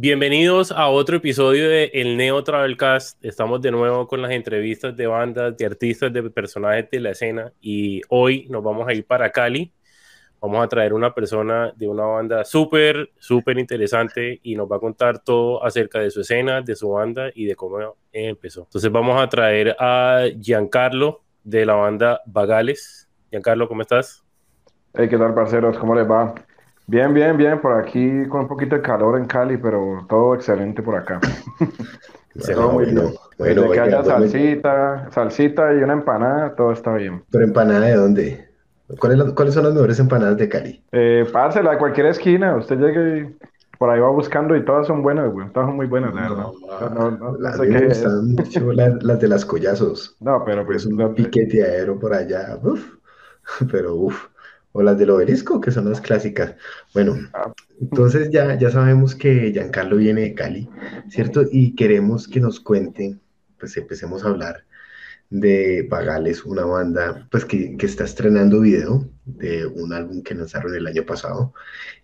Bienvenidos a otro episodio de El Neo Travelcast. Estamos de nuevo con las entrevistas de bandas, de artistas, de personajes de la escena y hoy nos vamos a ir para Cali. Vamos a traer una persona de una banda súper, súper interesante y nos va a contar todo acerca de su escena, de su banda y de cómo empezó. Entonces vamos a traer a Giancarlo de la banda Bagales. Giancarlo, ¿cómo estás? Hey, ¿qué tal, parceros? ¿Cómo les va? Bien, bien, bien, por aquí con un poquito de calor en Cali, pero todo excelente por acá. todo muy bien. Bueno, que haya salsita, salsita y una empanada, todo está bien. ¿Pero empanada de dónde? ¿Cuáles son las mejores empanadas de Cali? Eh, pársela de cualquier esquina, usted llegue por ahí va buscando y todas son buenas, güey, todas son muy buenas, la verdad. No, no, las, me gustan mucho las, de las collazos. No, pero pues... Es un piquete aéreo por allá, uf, pero uff o las del obelisco, que son las clásicas. Bueno, ah. entonces ya, ya sabemos que Giancarlo viene de Cali, ¿cierto? Y queremos que nos cuente, pues empecemos a hablar de Pagales, una banda pues que, que, está estrenando video de un álbum que lanzaron el año pasado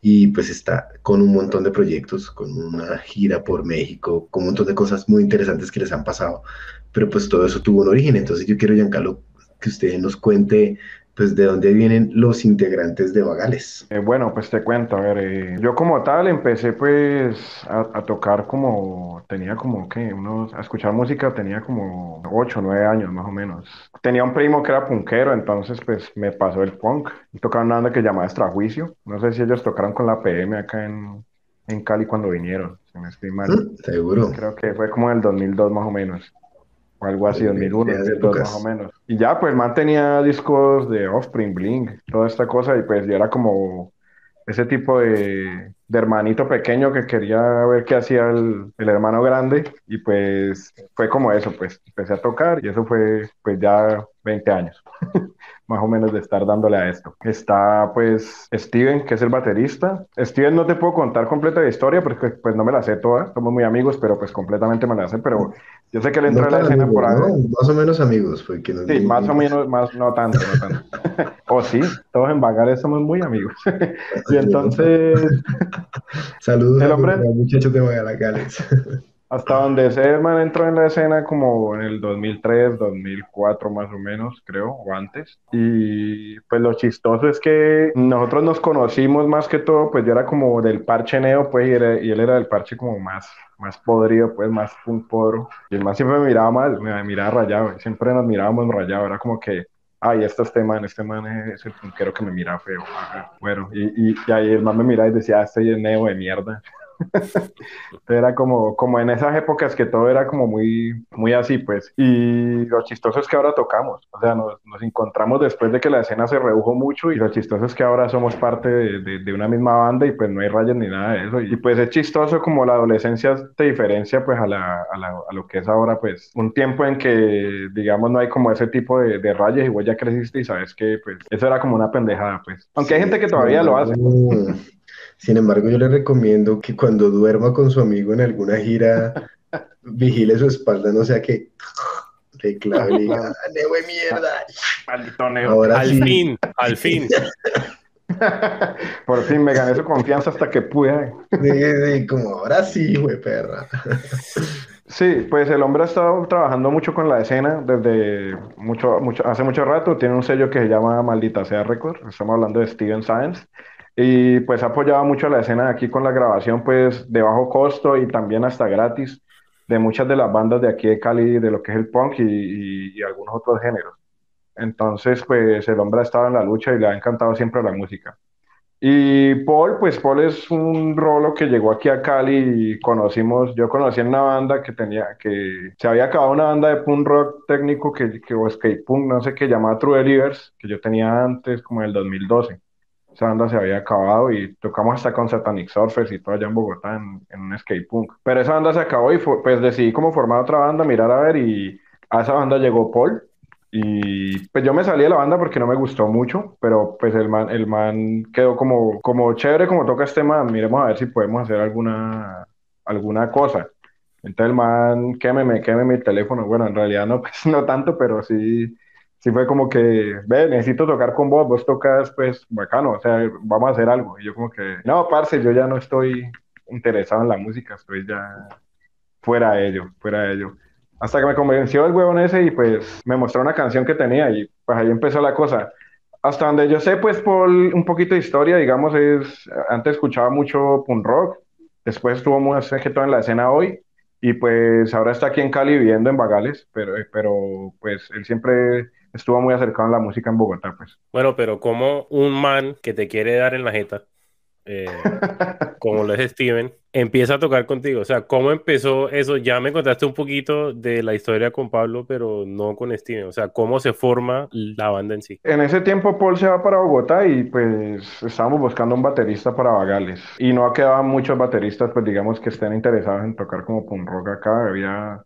y pues está con un montón de proyectos, con una gira por México, con un montón de cosas muy interesantes que les han pasado, pero pues todo eso tuvo un origen, entonces yo quiero Giancarlo que usted nos cuente pues de dónde vienen los integrantes de Vagales. Eh, bueno, pues te cuento, a ver, eh, yo como tal empecé pues a, tocar como, tenía como que unos, a escuchar música tenía como 8 o 9 años más o menos. Tenía un primo que era punkero, entonces pues me pasó el punk. Tocaba una banda que llamaba Extrajuicio, no sé si ellos tocaron con la PM acá en, en Cali cuando vinieron, si me estoy mal. Mm, seguro. Creo que fue como en el 2002 más o menos algo así, 2001, 2002 más o menos. Y ya, pues man tenía discos de Offspring, Blink, toda esta cosa, y pues yo era como ese tipo de, de hermanito pequeño que quería ver qué hacía el, el, hermano grande, y pues fue como eso, pues empecé a tocar, y eso fue pues ya 20 años. más o menos de estar dándole a esto. Está pues Steven, que es el baterista. Steven no te puedo contar completa la historia porque pues no me la sé toda, somos muy amigos, pero pues completamente me la sé, pero yo sé que él entró en la escena por ahí. Más o menos amigos, porque Sí, más o menos, más, no tanto, no tanto. o sí, todos en Bagares somos muy amigos. y entonces... Saludos el hombre... a los muchachos de. Hasta donde ese man entró en la escena como en el 2003, 2004 más o menos, creo, o antes. Y pues lo chistoso es que nosotros nos conocimos más que todo, pues yo era como del parche neo, pues, y, él era del parche como más, más podrido, pues, más punk podro. Y el man siempre me miraba mal, me miraba rayado, siempre nos mirábamos rayado, era como que, ay, este este man, este man es el punkero que me mira feo. Bueno, y, y, y ahí el man me miraba y decía, ah, este es neo de mierda. era como, como en esas épocas que todo era como muy, muy así, pues. Y lo chistoso es que ahora tocamos, o sea, nos, nos encontramos después de que la escena se redujo mucho y lo chistoso es que ahora somos parte de, de, una misma banda y pues no hay rayas ni nada de eso. Y pues es chistoso como la adolescencia te diferencia pues a, la, a, la, a lo que es ahora, pues un tiempo en que, digamos, no hay como ese tipo de, de rayas y vos ya creciste y sabes que pues eso era como una pendejada, pues. Aunque hay gente que todavía lo hace. Sin embargo, yo le recomiendo que cuando duerma con su amigo en alguna gira, vigile su espalda, no sea que le clave y diga, ah, mierda! Maldito Neo. al fin, al fin. Por fin me gané su confianza hasta que pude. Sí, como ahora sí, güey, perra. Sí, pues el hombre ha estado trabajando mucho con la escena desde mucho, mucho, hace mucho rato. Tiene un sello que se llama Maldita Sea Record. Estamos hablando de Steven Science. Y pues ha apoyado mucho la escena de aquí con la grabación pues de bajo costo y también hasta gratis de muchas de las bandas de aquí de Cali, de lo que es el punk y, algunos otros géneros. Entonces pues el hombre ha estado en la lucha y le ha encantado siempre la música. Y Paul, pues Paul es un rolo que llegó aquí a Cali y conocimos, yo conocí en una banda que tenía, que se había acabado una banda de punk rock técnico que, que o skate punk, no sé qué, llamaba True Believers, que yo tenía antes, como en el 2012 esa banda se había acabado y tocamos hasta con Satanic Surfers y todo allá en Bogotá en, un skate punk. Pero esa banda se acabó y pues decidí como formar otra banda, mirar a ver y a esa banda llegó Paul y pues yo me salí de la banda porque no me gustó mucho, pero pues el man, el man quedó como, como chévere como toca este man, miremos a ver si podemos hacer alguna, alguna cosa. Entonces el man, quémeme, quémeme el teléfono. Bueno, en realidad no, pues, no tanto, pero sí sí fue como que, ve, necesito tocar con vos, vos tocas, pues, bacano, o sea, vamos a hacer algo. Y yo como que, no, parce, yo ya no estoy, interesado en la música, estoy ya fuera de ello, fuera de ello. Hasta que me convenció el huevón ese y pues me mostró una canción que tenía y pues ahí empezó la cosa. Hasta donde yo sé, pues por un poquito de historia, digamos, es, antes escuchaba mucho punk rock, después estuvo muy todo en la escena hoy y pues ahora está aquí en Cali viviendo en Bagales, pero, pero pues él siempre estuvo muy acercado a la música en Bogotá, pues. Bueno, pero como un man que te quiere dar en la jeta, eh, como lo es Steven, empieza a tocar contigo. O sea, ¿cómo empezó eso? Ya me contaste un poquito de la historia con Pablo, pero no con Steven. O sea, ¿cómo se forma la banda en sí? En ese tiempo Paul se va para Bogotá y pues estábamos buscando un baterista para Bagales. Y no quedaban muchos bateristas, pues digamos, que estén interesados en tocar como punk rock acá. Había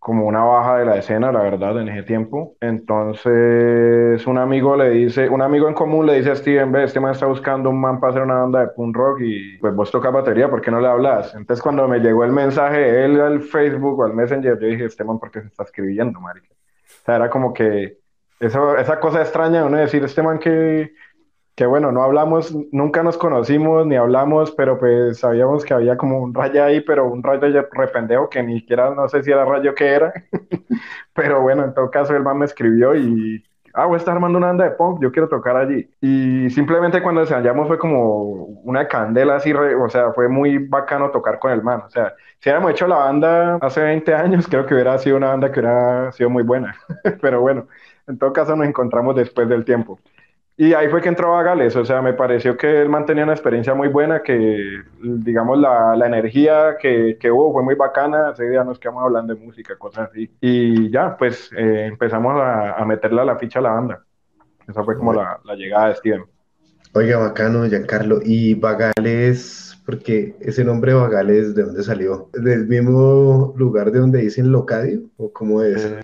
como una baja de la escena, la verdad, en ese tiempo. Entonces, un amigo le dice, un amigo en común le dice a Steven, ve, este man está buscando un man para hacer una banda de punk rock y pues vos tocas batería, ¿por qué no le hablas? Entonces, cuando me llegó el mensaje él al Facebook o al Messenger, yo dije, este man, ¿por qué se está escribiendo, marica? O sea, era como que esa, esa cosa extraña de uno decir, este man que que bueno, no hablamos, nunca nos conocimos ni hablamos, pero pues sabíamos que había como un rayo ahí, pero un rayo rependejo que ni siquiera no sé si era rayo que era. pero bueno, en todo caso el man me escribió y, ah, voy a estar armando una banda de punk, yo quiero tocar allí. Y simplemente cuando se hallamos fue como una candela así, o sea, fue muy bacano tocar con el man. O sea, si hubiéramos hecho la banda hace 20 años, creo que hubiera sido una banda que hubiera sido muy buena. pero bueno, en todo caso nos encontramos después del tiempo. Y ahí fue que entró a Gales, o sea, me pareció que él mantenía una experiencia muy buena, que digamos la, la energía que, que, hubo fue muy bacana, ese día nos quedamos hablando de música, cosas así. Y ya, pues eh, empezamos a, a, meterle a la ficha a la banda. Esa fue como la, la, llegada de Steven. Oiga, bacano, Giancarlo. ¿Y Bagales, porque ese nombre Bagales, ¿de dónde salió? ¿Del mismo lugar de donde dicen Locadio? ¿O cómo es? Eh,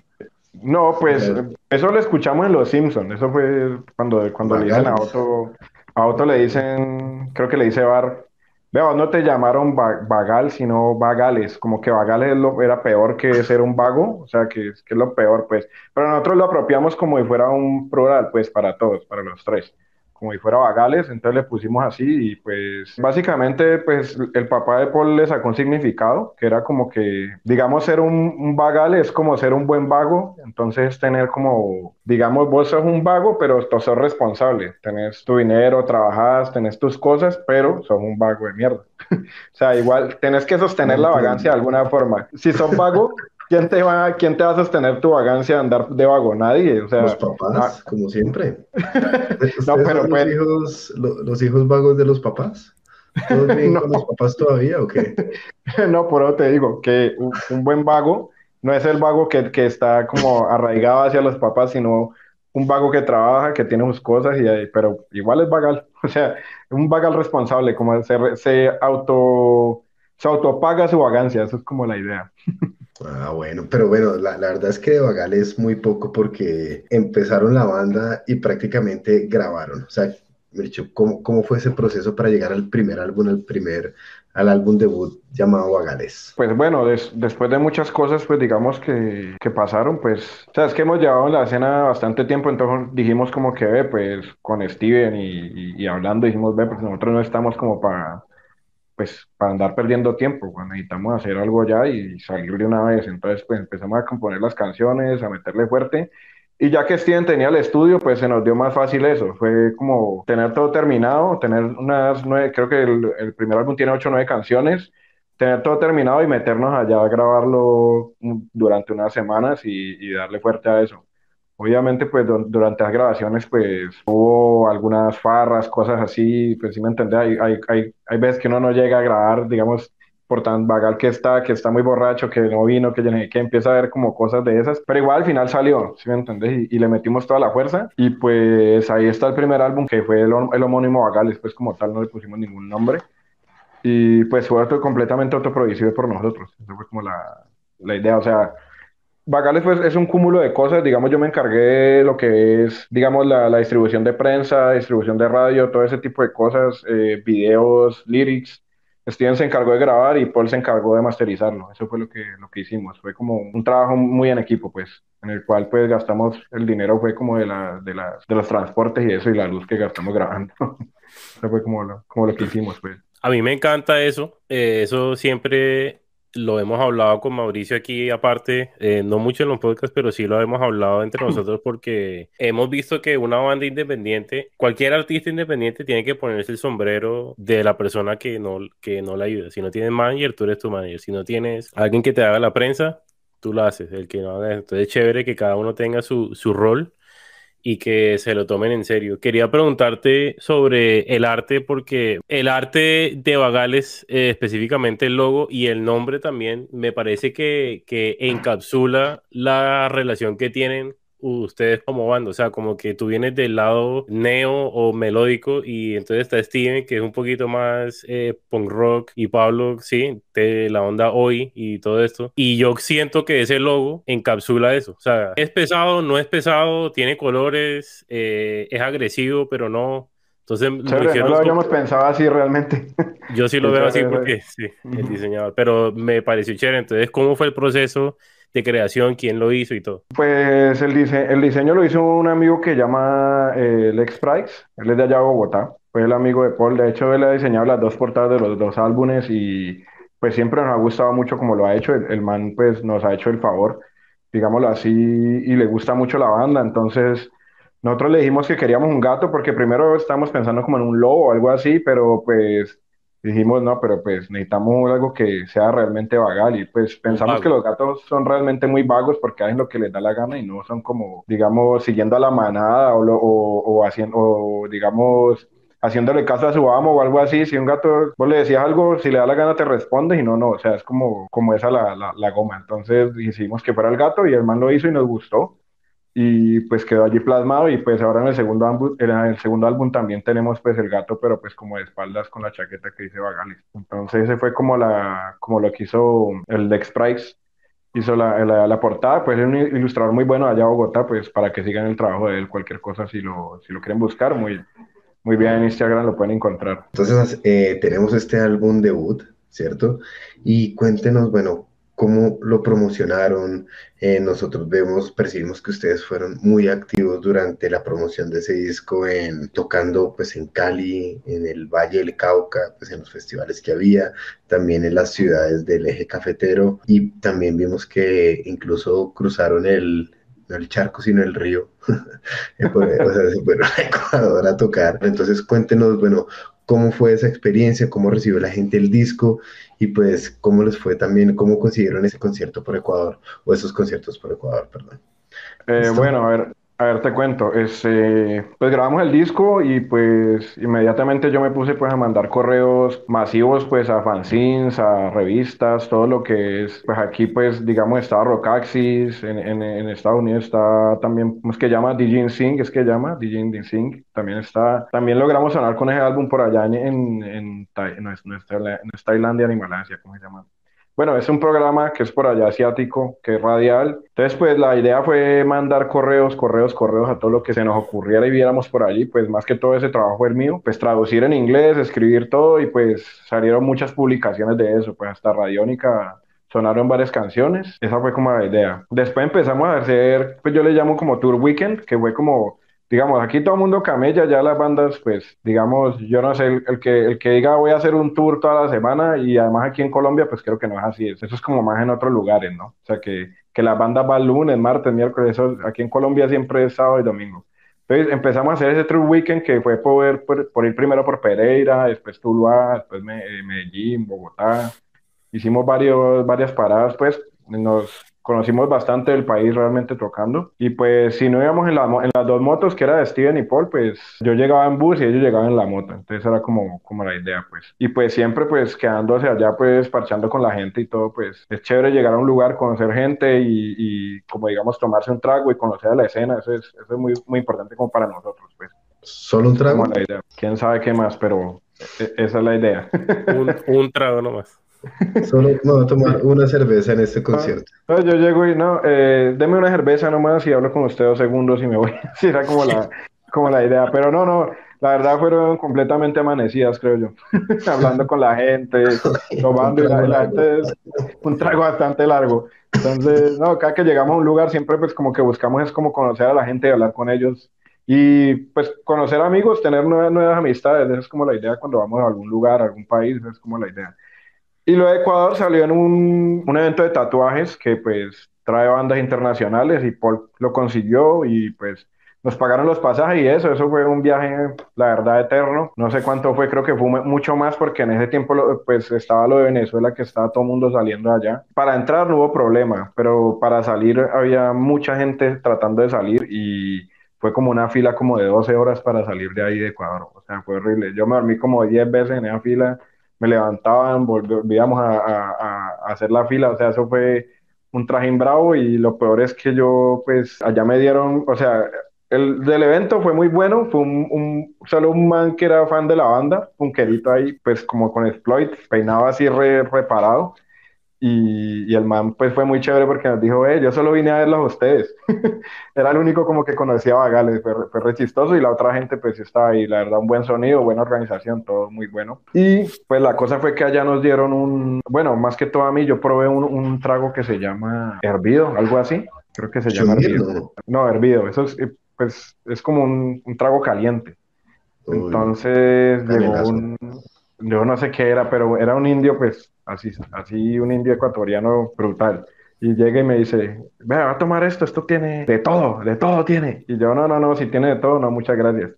no, pues eso lo escuchamos en Los Simpsons. Eso fue cuando, cuando le dicen a Otto, a Otto le dicen, creo que le dice Bar, veo, no te llamaron Vagal, sino Vagales, como que Vagales era peor que ser un vago, o sea, que, que es lo peor, pues. Pero nosotros lo apropiamos como si fuera un plural, pues, para todos, para los tres como si fuera Bagales, entonces le pusimos así y pues básicamente pues el papá de Paul le sacó un significado que era como que digamos ser un, un vagal es como ser un buen vago, entonces tener como digamos vos sos un vago pero sos responsable, tenés tu dinero, trabajas, tenés tus cosas, pero sos un vago de mierda. o sea, igual tenés que sostener la vagancia de alguna forma. Si sos vago, ¿Quién te, va, ¿Quién te va a sostener tu vagancia de andar de vago? Nadie. O sea, los papás, ah. como siempre. no, pero los, pues- hijos, los, hijos vagos de los papás? ¿Todos viven con los papás todavía o qué? no, por eso te digo que un, buen vago no es el vago que, que, está como arraigado hacia los papás, sino un vago que trabaja, que tiene sus cosas, y, pero igual es vagal. O sea, un vagal responsable, como se, se auto se autopaga su vagancia, eso es como la idea. Ah, bueno, pero bueno, la, la, verdad es que de Vagal es muy poco porque empezaron la banda y prácticamente grabaron. O sea, ¿cómo, cómo fue ese proceso para llegar al primer álbum, al primer, al álbum debut llamado Vagales? Pues bueno, después de muchas cosas, pues digamos que, que pasaron, pues, o sea, es que hemos llevado en la escena bastante tiempo, entonces dijimos como que, ve, pues, con Steven y, y, y hablando, dijimos, ve, pues nosotros no estamos como para pues para andar perdiendo tiempo, cuando necesitamos hacer algo ya y salir de una vez. Entonces, pues empezamos a componer las canciones, a meterle fuerte. Y ya que Steven tenía el estudio, pues se nos dio más fácil eso. Fue como tener todo terminado, tener unas nueve, creo que el, primer álbum tiene ocho o nueve canciones, tener todo terminado y meternos allá a grabarlo durante unas semanas y darle fuerte a eso. Obviamente, pues durante las grabaciones, pues hubo algunas farras, cosas así, pues sí me entendés, hay, hay, hay, hay veces que uno no llega a grabar, digamos, por tan vagal que está, que está muy borracho, que no vino, que, que empieza a ver como cosas de esas, pero igual al final salió, ¿sí me entendés? Y, le metimos toda la fuerza y pues ahí está el primer álbum que fue el, el homónimo Vagal, después como tal no le pusimos ningún nombre y pues fue completamente autoproducido por nosotros, esa fue como la, la idea, o sea, Bagales pues, es un cúmulo de cosas, digamos, yo me encargué de lo que es, digamos, la, la distribución de prensa, distribución de radio, todo ese tipo de cosas, eh, videos, lyrics. Steven se encargó de grabar y Paul se encargó de masterizarlo. Eso fue lo que, lo que hicimos. Fue como un trabajo muy en equipo, pues, en el cual pues gastamos, el dinero fue como de, la, de, las, de los transportes y eso y la luz que gastamos grabando. Eso fue como lo, como lo que hicimos, pues. A mí me encanta eso. Eh, eso siempre lo hemos hablado con Mauricio aquí aparte, eh, no mucho en los podcasts, pero sí lo hemos hablado entre nosotros porque hemos visto que una banda independiente, cualquier artista independiente tiene que ponerse el sombrero de la persona que no, que no le ayuda. Si no tienes manager, tú eres tu manager. Si no tienes alguien que te haga la prensa, tú lo haces. El que no haga, entonces es chévere que cada uno tenga su, su rol y que se lo tomen en serio. Quería preguntarte sobre el arte, porque el arte de Bagales, eh, específicamente el logo y el nombre también, me parece que, que encapsula la relación que tienen ustedes como banda, o sea, como que tú vienes del lado neo o melódico y entonces está Steven que es un poquito más eh, punk rock y Pablo, sí, de la onda hoy y todo esto. Y yo siento que ese logo encapsula eso, o sea, es pesado, no es pesado, tiene colores, eh, es agresivo, pero no. Entonces, no lo habíamos pensado así realmente. Yo sí lo veo así porque sí, el diseñador, pero me pareció chévere. Entonces, ¿cómo fue el proceso? De creación, quién lo hizo y todo. Pues el, el diseño lo hizo un amigo que llama eh, Lex Price, él es de allá de Bogotá, fue el amigo de Paul, de hecho él ha diseñado las dos portadas de los dos álbumes y pues siempre nos ha gustado mucho como lo ha hecho, el, man pues nos ha hecho el favor, digámoslo así, y le gusta mucho la banda, entonces nosotros le dijimos que queríamos un gato porque primero estábamos pensando como en un lobo o algo así, pero pues dijimos, no, pero pues necesitamos algo que sea realmente vagal y pues pensamos que los gatos son realmente muy vagos porque hacen lo que les da la gana y no son como, digamos, siguiendo a la manada o, o, haciendo, o digamos, haciéndole caso a su amo o algo así. Si un gato, vos le decías algo, si le da la gana te responde y no, no, o sea, es como, como esa la, la, la goma. Entonces hicimos que fuera el gato y el man lo hizo y nos gustó y pues quedó allí plasmado y pues ahora en el segundo álbum, en el segundo álbum también tenemos pues el gato pero pues como de espaldas con la chaqueta que dice Vagalis. Entonces ese fue como la como lo que hizo el Dex Price hizo la, la, portada, pues es un ilustrador muy bueno allá en Bogotá, pues para que sigan el trabajo de él, cualquier cosa si lo, si lo quieren buscar, muy, muy bien en Instagram lo pueden encontrar. Entonces eh, tenemos este álbum debut, ¿cierto? Y cuéntenos, bueno, cómo lo promocionaron. Eh, nosotros vemos, percibimos que ustedes fueron muy activos durante la promoción de ese disco, en, tocando pues en Cali, en el Valle del Cauca, pues en los festivales que había, también en las ciudades del eje cafetero y también vimos que incluso cruzaron el, no el charco, sino el río. o sea, se fueron a Ecuador a tocar. Entonces, cuéntenos, bueno, cómo fue esa experiencia, cómo recibió la gente el disco y pues cómo les fue también, cómo consiguieron ese concierto por Ecuador o esos conciertos por Ecuador, perdón. Eh, bueno, a ver, a ver, te cuento, este, pues grabamos el disco y pues inmediatamente yo me puse pues a mandar correos masivos pues a fanzines, a revistas, todo lo que es, pues aquí pues digamos está Rockaxis, en, en, Estados Unidos está también, ¿cómo es que llama? DJ Sing, es que llama, DJ Sing, también está, también logramos sonar con ese álbum por allá en, en, en, no, es, no, es, Tailandia ni Malasia, ¿cómo se llama? Bueno, es un programa que es por allá asiático, que es radial. Entonces, pues la idea fue mandar correos, correos, correos a todo lo que se nos ocurriera y viéramos por allí. Pues más que todo ese trabajo el mío. Pues traducir en inglés, escribir todo y pues salieron muchas publicaciones de eso. Pues hasta Radiónica sonaron varias canciones. Esa fue como la idea. Después empezamos a hacer, pues yo le llamo como Tour Weekend, que fue como digamos, aquí todo el mundo camella, ya las bandas, pues, digamos, yo no sé, el, que, el que diga voy a hacer un tour toda la semana y además aquí en Colombia, pues creo que no es así, eso es como más en otros lugares, ¿no? O sea, que, que las bandas van lunes, martes, miércoles, eso aquí en Colombia siempre es sábado y domingo. Entonces empezamos a hacer ese tour weekend que fue por, por, ir primero por Pereira, después Tuluá, después eh, Medellín, Bogotá. Hicimos varios, varias paradas, pues nos conocimos bastante del país realmente tocando. Y pues si no íbamos en, la, en las dos motos, que era de Steven y Paul, pues yo llegaba en bus y ellos llegaban en la moto. Entonces era como, como la idea, pues. Y pues siempre pues quedándose allá, pues parchando con la gente y todo, pues es chévere llegar a un lugar, conocer gente y, y como digamos tomarse un trago y conocer a la escena. Eso es, eso es muy, muy importante como para nosotros, pues. ¿Solo un trago? La idea. Quién sabe qué más, pero e, esa es la idea. un, un trago nomás. Solo no, tomar una cerveza en este concierto. yo llego y no, eh, deme una cerveza nomás y hablo con usted dos segundos y me voy. Así era como la, como la idea. Pero no, no, la verdad fueron completamente amanecidas, creo yo. Hablando con la gente, tomando y la, gente es un trago bastante largo. Entonces, no, cada que llegamos a un lugar siempre pues como que buscamos es como conocer a la gente y hablar con ellos Y pues conocer amigos, tener nuevas, nuevas amistades, esa es como la idea cuando vamos a algún lugar, a algún país, esa es como la idea. Y lo de Ecuador salió en un, un evento de tatuajes que pues trae bandas internacionales y Paul lo consiguió y pues nos pagaron los pasajes y eso, eso fue un viaje, la verdad, eterno. No sé cuánto fue, creo que fue mucho más porque en ese tiempo pues estaba lo de Venezuela que estaba todo el mundo saliendo allá. Para entrar no hubo problema, pero para salir había mucha gente tratando de salir y fue como una fila como de 12 horas para salir de ahí de Ecuador. O sea, fue horrible. Yo me dormí como 10 veces en esa fila, me levantaban, volvíamos a, a, a hacer la fila, o sea, eso fue un trajín bravo y lo peor es que yo pues allá me dieron, o sea, el del evento fue muy bueno, fue un, solo un man que era fan de la banda, un querido ahí, pues como con exploit, peinaba así reparado. Y, el man pues fue muy chévere porque nos dijo, eh, yo solo vine a verlos a ustedes. Era el único como que conocía a Bagales, fue, fue re chistoso y la otra gente pues estaba ahí, la verdad, un buen sonido, buena organización, todo muy bueno. Y pues la cosa fue que allá nos dieron un, bueno, más que todo a mí, yo probé un, un trago que se llama hervido, algo así. Creo que se llama hervido. No, hervido, eso es, pues es como un, trago caliente. Entonces llegó un, yo no sé qué era, pero era un indio, pues así, así un indio ecuatoriano brutal. Y llega y me dice, vea, va a tomar esto, esto tiene de todo, de todo tiene. Y yo, no, no, no, si tiene de todo, no, muchas gracias.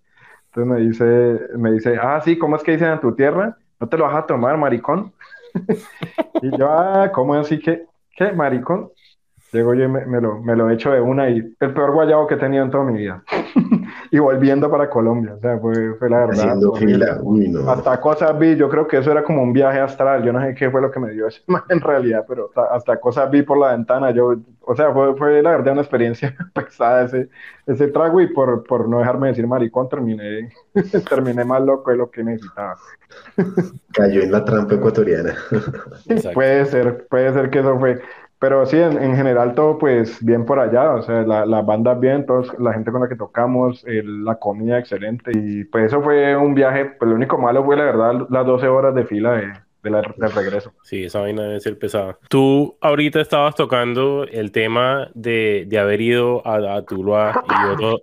Entonces me dice, me dice, ah, sí, ¿cómo es que dicen en tu tierra? ¿No te lo vas a tomar, maricón? y yo, ah, ¿cómo así que, qué, maricón? Llego yo y me, lo, me lo echo de una y el peor guayabo que he tenido en toda mi vida. y volviendo para Colombia, o sea, fue, fue la verdad. Hasta cosas vi, yo creo que eso era como un viaje astral, yo no sé qué fue lo que me dio ese en realidad, pero hasta, cosas vi por la ventana, yo, o sea, fue, fue la verdad una experiencia pesada ese, ese trago y por, por no dejarme decir maricón terminé, terminé más loco de lo que necesitaba. Cayó en la trampa ecuatoriana. puede ser, puede ser que eso fue. Pero sí, en, general todo pues bien por allá, o sea, la, la banda bien, todos, la gente con la que tocamos, la comida excelente y pues eso fue un viaje, pues lo único malo fue la verdad las 12 horas de fila de, de la, del regreso. Sí, esa vaina debe ser pesada. Tú ahorita estabas tocando el tema de, de haber ido a, a Tuluá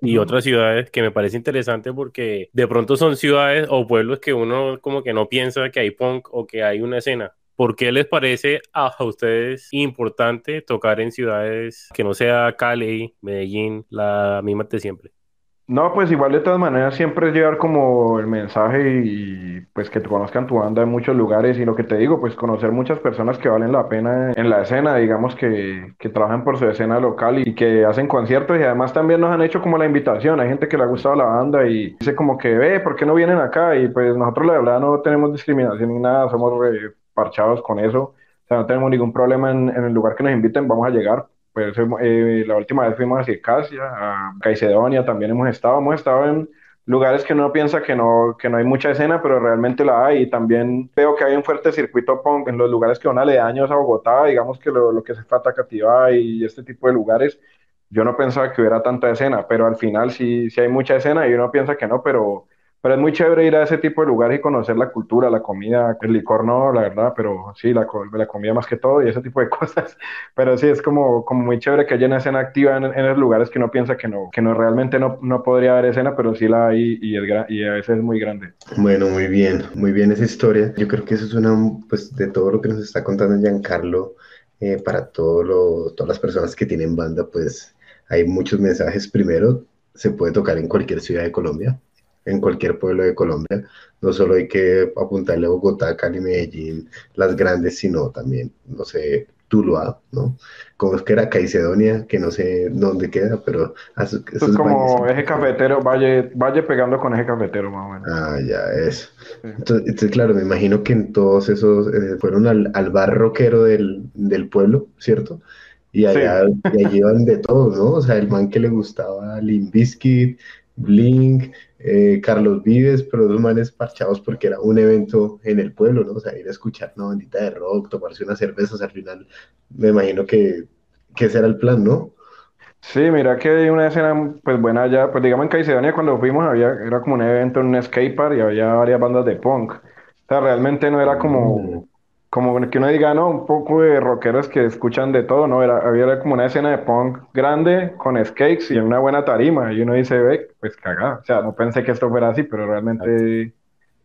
y, y, otras ciudades que me parece interesante porque de pronto son ciudades o pueblos que uno como que no piensa que hay punk o que hay una escena. ¿Por qué les parece a ustedes importante tocar en ciudades que no sea Cali, Medellín, la misma de siempre? No, pues igual de todas maneras siempre es llevar como el mensaje y, pues que te conozcan tu banda en muchos lugares y lo que te digo, pues conocer muchas personas que valen la pena en la escena, digamos que, que trabajan por su escena local y que hacen conciertos y además también nos han hecho como la invitación, hay gente que le ha gustado la banda y dice como que ve, ¿por qué no vienen acá? Y pues nosotros la verdad no tenemos discriminación ni nada, somos parchados con eso. O sea, no tenemos ningún problema en, el lugar que nos inviten, vamos a llegar. Pues eh, la última vez fuimos a Circasia, a Caicedonia, también hemos estado, hemos estado en lugares que uno piensa que no, que no hay mucha escena, pero realmente la hay. Y también veo que hay un fuerte circuito punk en los lugares que van aledaños a Bogotá, digamos que lo, lo que se fue a y este tipo de lugares. Yo no pensaba que hubiera tanta escena, pero al final sí, sí hay mucha escena y uno piensa que no, pero pero es muy chévere ir a ese tipo de lugares y conocer la cultura, la comida, el licor no, la verdad, pero sí, la, la comida más que todo y ese tipo de cosas. Pero sí, es como, como muy chévere que haya una escena activa en, en los lugares que uno piensa que no, que no realmente no, no podría haber escena, pero sí la hay y, es, y a veces es muy grande. Bueno, muy bien, muy bien esa historia. Yo creo que eso es una, pues, de todo lo que nos está contando Giancarlo, eh, para todo lo, todas las personas que tienen banda, pues hay muchos mensajes. Primero, se puede tocar en cualquier ciudad de Colombia en cualquier pueblo de Colombia. No solo hay que apuntarle a Bogotá, Cali, Medellín, las grandes, sino también, no sé, Tuluá, ¿no? Como es que era Caicedonia, que no sé dónde queda, pero... Es como eje cafetero, valle, valle pegando con eje cafetero, más o menos. Ah, ya, eso. Entonces, claro, me imagino que en todos esos eh, fueron al, al bar rockero del, del pueblo, ¿cierto? Y allá, y allí iban de todo, ¿no? O sea, el man que le gustaba Limp Bizkit, Blink, eh, Carlos Vives, pero dos manes parchados porque era un evento en el pueblo, ¿no? O sea, ir a escuchar una bandita de rock, tomarse unas cervezas, al final me imagino que, que ese era el plan, ¿no? Sí, mira que hay una escena pues buena allá, pues digamos en Caicedonia cuando fuimos había, era como un evento en un skatepark y había varias bandas de punk. O sea, realmente no era como, como que uno diga, no, un poco de rockeros que escuchan de todo, ¿no? Era, había como una escena de punk grande con skates y una buena tarima, y uno dice, ve, pues cagada. O sea, no pensé que esto fuera así, pero realmente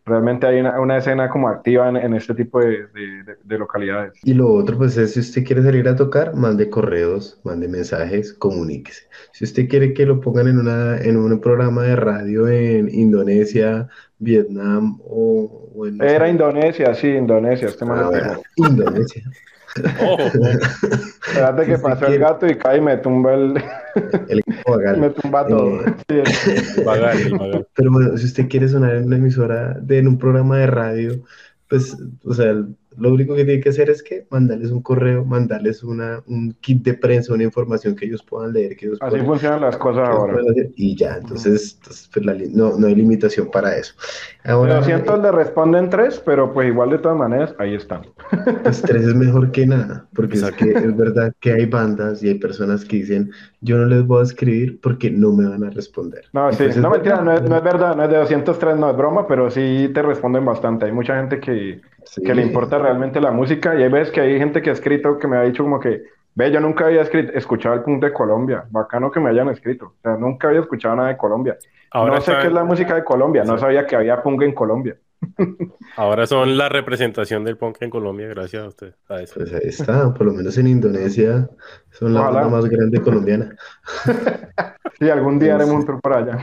realmente hay una, escena como activa en, este tipo de, localidades. Y lo otro, pues es si usted quiere salir a tocar, mande correos, mande mensajes, comuníquese. Si usted quiere que lo pongan en, una, en un programa de radio en Indonesia, Vietnam o... en, Era Indonesia, sí, Indonesia. Este ah, Indonesia. Oh, Espérate que pasó el gato y cae y me tumba el. el me tumba todo. Eh, Pero bueno, si usted quiere sonar en una emisora, de, en un programa de radio, pues, o sea, lo único que tiene que hacer es que mandarles un correo, mandarles una, un kit de prensa, una información que ellos puedan leer. Que ellos Así funcionan las cosas ahora. Y ya, entonces, pues, no, no, hay limitación para eso. Ahora, 200 le responden tres, pero pues igual de todas maneras, ahí están. Pues tres es mejor que nada, porque es, que es verdad que hay bandas y hay personas que dicen, yo no les voy a escribir porque no me van a responder. No, sí, pues no mentira, no es, no es verdad, no es de 203, no es broma, pero sí te responden bastante. Hay mucha gente que que le importa realmente la música. Y hay veces que hay gente que ha escrito que me ha dicho como que, ve, yo nunca había escrito, escuchado el punk de Colombia. Bacano que me hayan escrito. O sea, nunca había escuchado nada de Colombia. Ahora no sé qué es la música de Colombia. No sabía que había punk en Colombia. Ahora son la representación del punk en Colombia, gracias a usted. Pues ahí está, por lo menos en Indonesia son la banda más grande colombiana. sí, algún día haremos un tour para allá.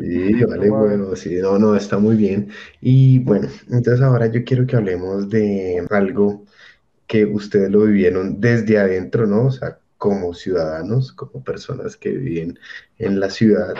Sí, vale, bueno, sí, no, no, está muy bien. Y bueno, entonces ahora yo quiero que hablemos de algo que ustedes lo vivieron desde adentro, ¿no? O sea, como ciudadanos, como personas que viven en la ciudad,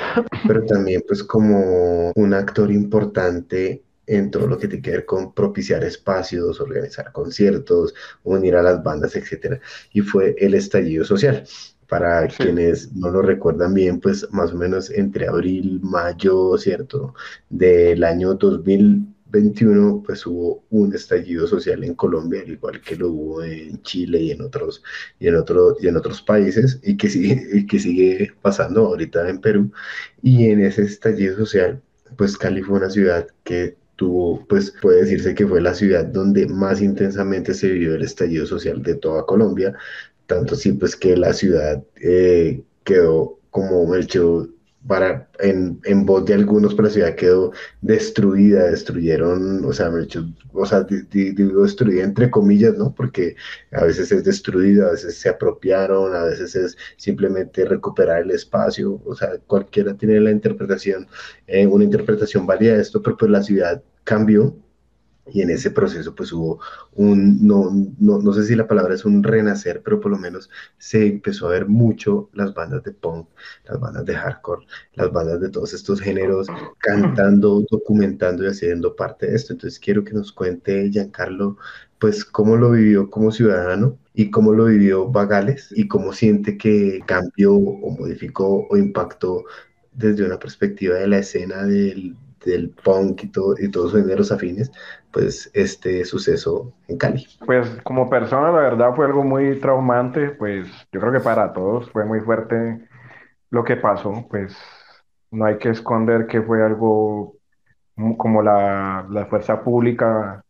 pero también pues como un actor importante en todo lo que tiene que ver con propiciar espacios, organizar conciertos, unir a las bandas, etcétera. Y fue el estallido social. Para quienes no lo recuerdan bien, pues más o menos entre abril, mayo, ¿cierto? Del año 2021, pues hubo un estallido social en Colombia, al igual que lo hubo en Chile y en otros, y en otro, y en otros países, y que, sigue, y que sigue pasando ahorita en Perú. Y en ese estallido social, pues Cali fue una ciudad que tuvo, pues puede decirse que fue la ciudad donde más intensamente se vivió el estallido social de toda Colombia, tanto así pues que la ciudad eh, quedó como hecho para, en, en, voz de algunos, pero la ciudad quedó destruida, destruyeron, o sea, o sea, digo destruida entre comillas, ¿no? Porque a veces es destruida, a veces se apropiaron, a veces es simplemente recuperar el espacio, o sea, cualquiera tiene la interpretación, eh, una interpretación válida de esto, pero pues la ciudad cambió y en ese proceso pues hubo un, no, no, no, sé si la palabra es un renacer, pero por lo menos se empezó a ver mucho las bandas de punk, las bandas de hardcore, las bandas de todos estos géneros cantando, documentando y haciendo parte de esto. Entonces quiero que nos cuente Giancarlo pues cómo lo vivió como ciudadano y cómo lo vivió Bagales y cómo siente que cambió o modificó o impactó desde una perspectiva de la escena del, del punk y, todo, y todos los géneros afines, pues este suceso en Cali. Pues como persona, la verdad fue algo muy traumante, pues yo creo que para todos fue muy fuerte lo que pasó, pues no hay que esconder que fue algo como la, la fuerza pública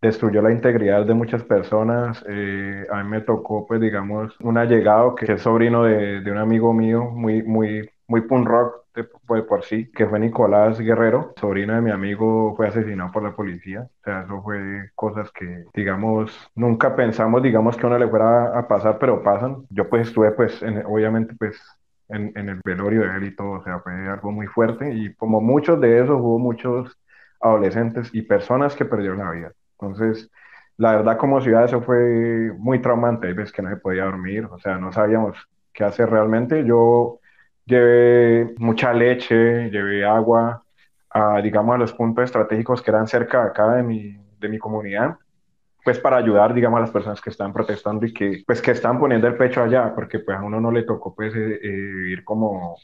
destruyó la integridad de muchas personas. Eh, a mí me tocó, pues digamos, un allegado que es sobrino de, de un amigo mío, muy, muy, muy punk rock, de, por sí, que fue Nicolás Guerrero, sobrino de mi amigo, fue asesinado por la policía. O sea, eso fue cosas que, digamos, nunca pensamos, digamos, que uno le fuera a pasar, pero pasan. Yo pues estuve, pues, obviamente, pues, en, en, el velorio de él y todo, o sea, fue algo muy fuerte y como muchos de esos hubo muchos adolescentes y personas que perdieron la vida. Entonces, la verdad como ciudad eso fue muy traumante, hay veces que no se podía dormir, o sea, no sabíamos qué hacer realmente. Yo llevé mucha leche, llevé agua, a, digamos, a los puntos estratégicos que eran cerca acá de mi, de mi comunidad, pues para ayudar, digamos, a las personas que están protestando y que, pues, que están poniendo el pecho allá, porque pues a uno no le tocó, pues, eh, eh, como,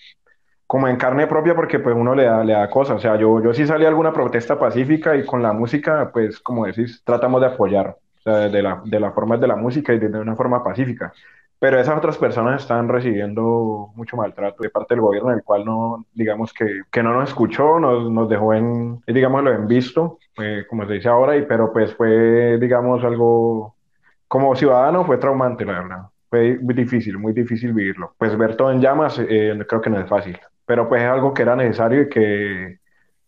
como en carne propia, porque pues uno le da, le da cosas, o sea, yo, yo sí salí a alguna protesta pacífica y con la música, pues, como decís, tratamos de apoyar, de la, de la forma de la música y de una forma pacífica pero esas otras personas están recibiendo mucho maltrato de parte del gobierno, el cual no, digamos que, que no nos escuchó, nos, nos dejó en, digámoslo, en visto. eh, como se dice ahora, y, pero pues fue, digamos, algo como ciudadano fue traumante, la verdad. Fue muy difícil, muy difícil vivirlo. Pues ver todo en llamas, eh, creo que no es fácil, pero pues es algo que era necesario y que,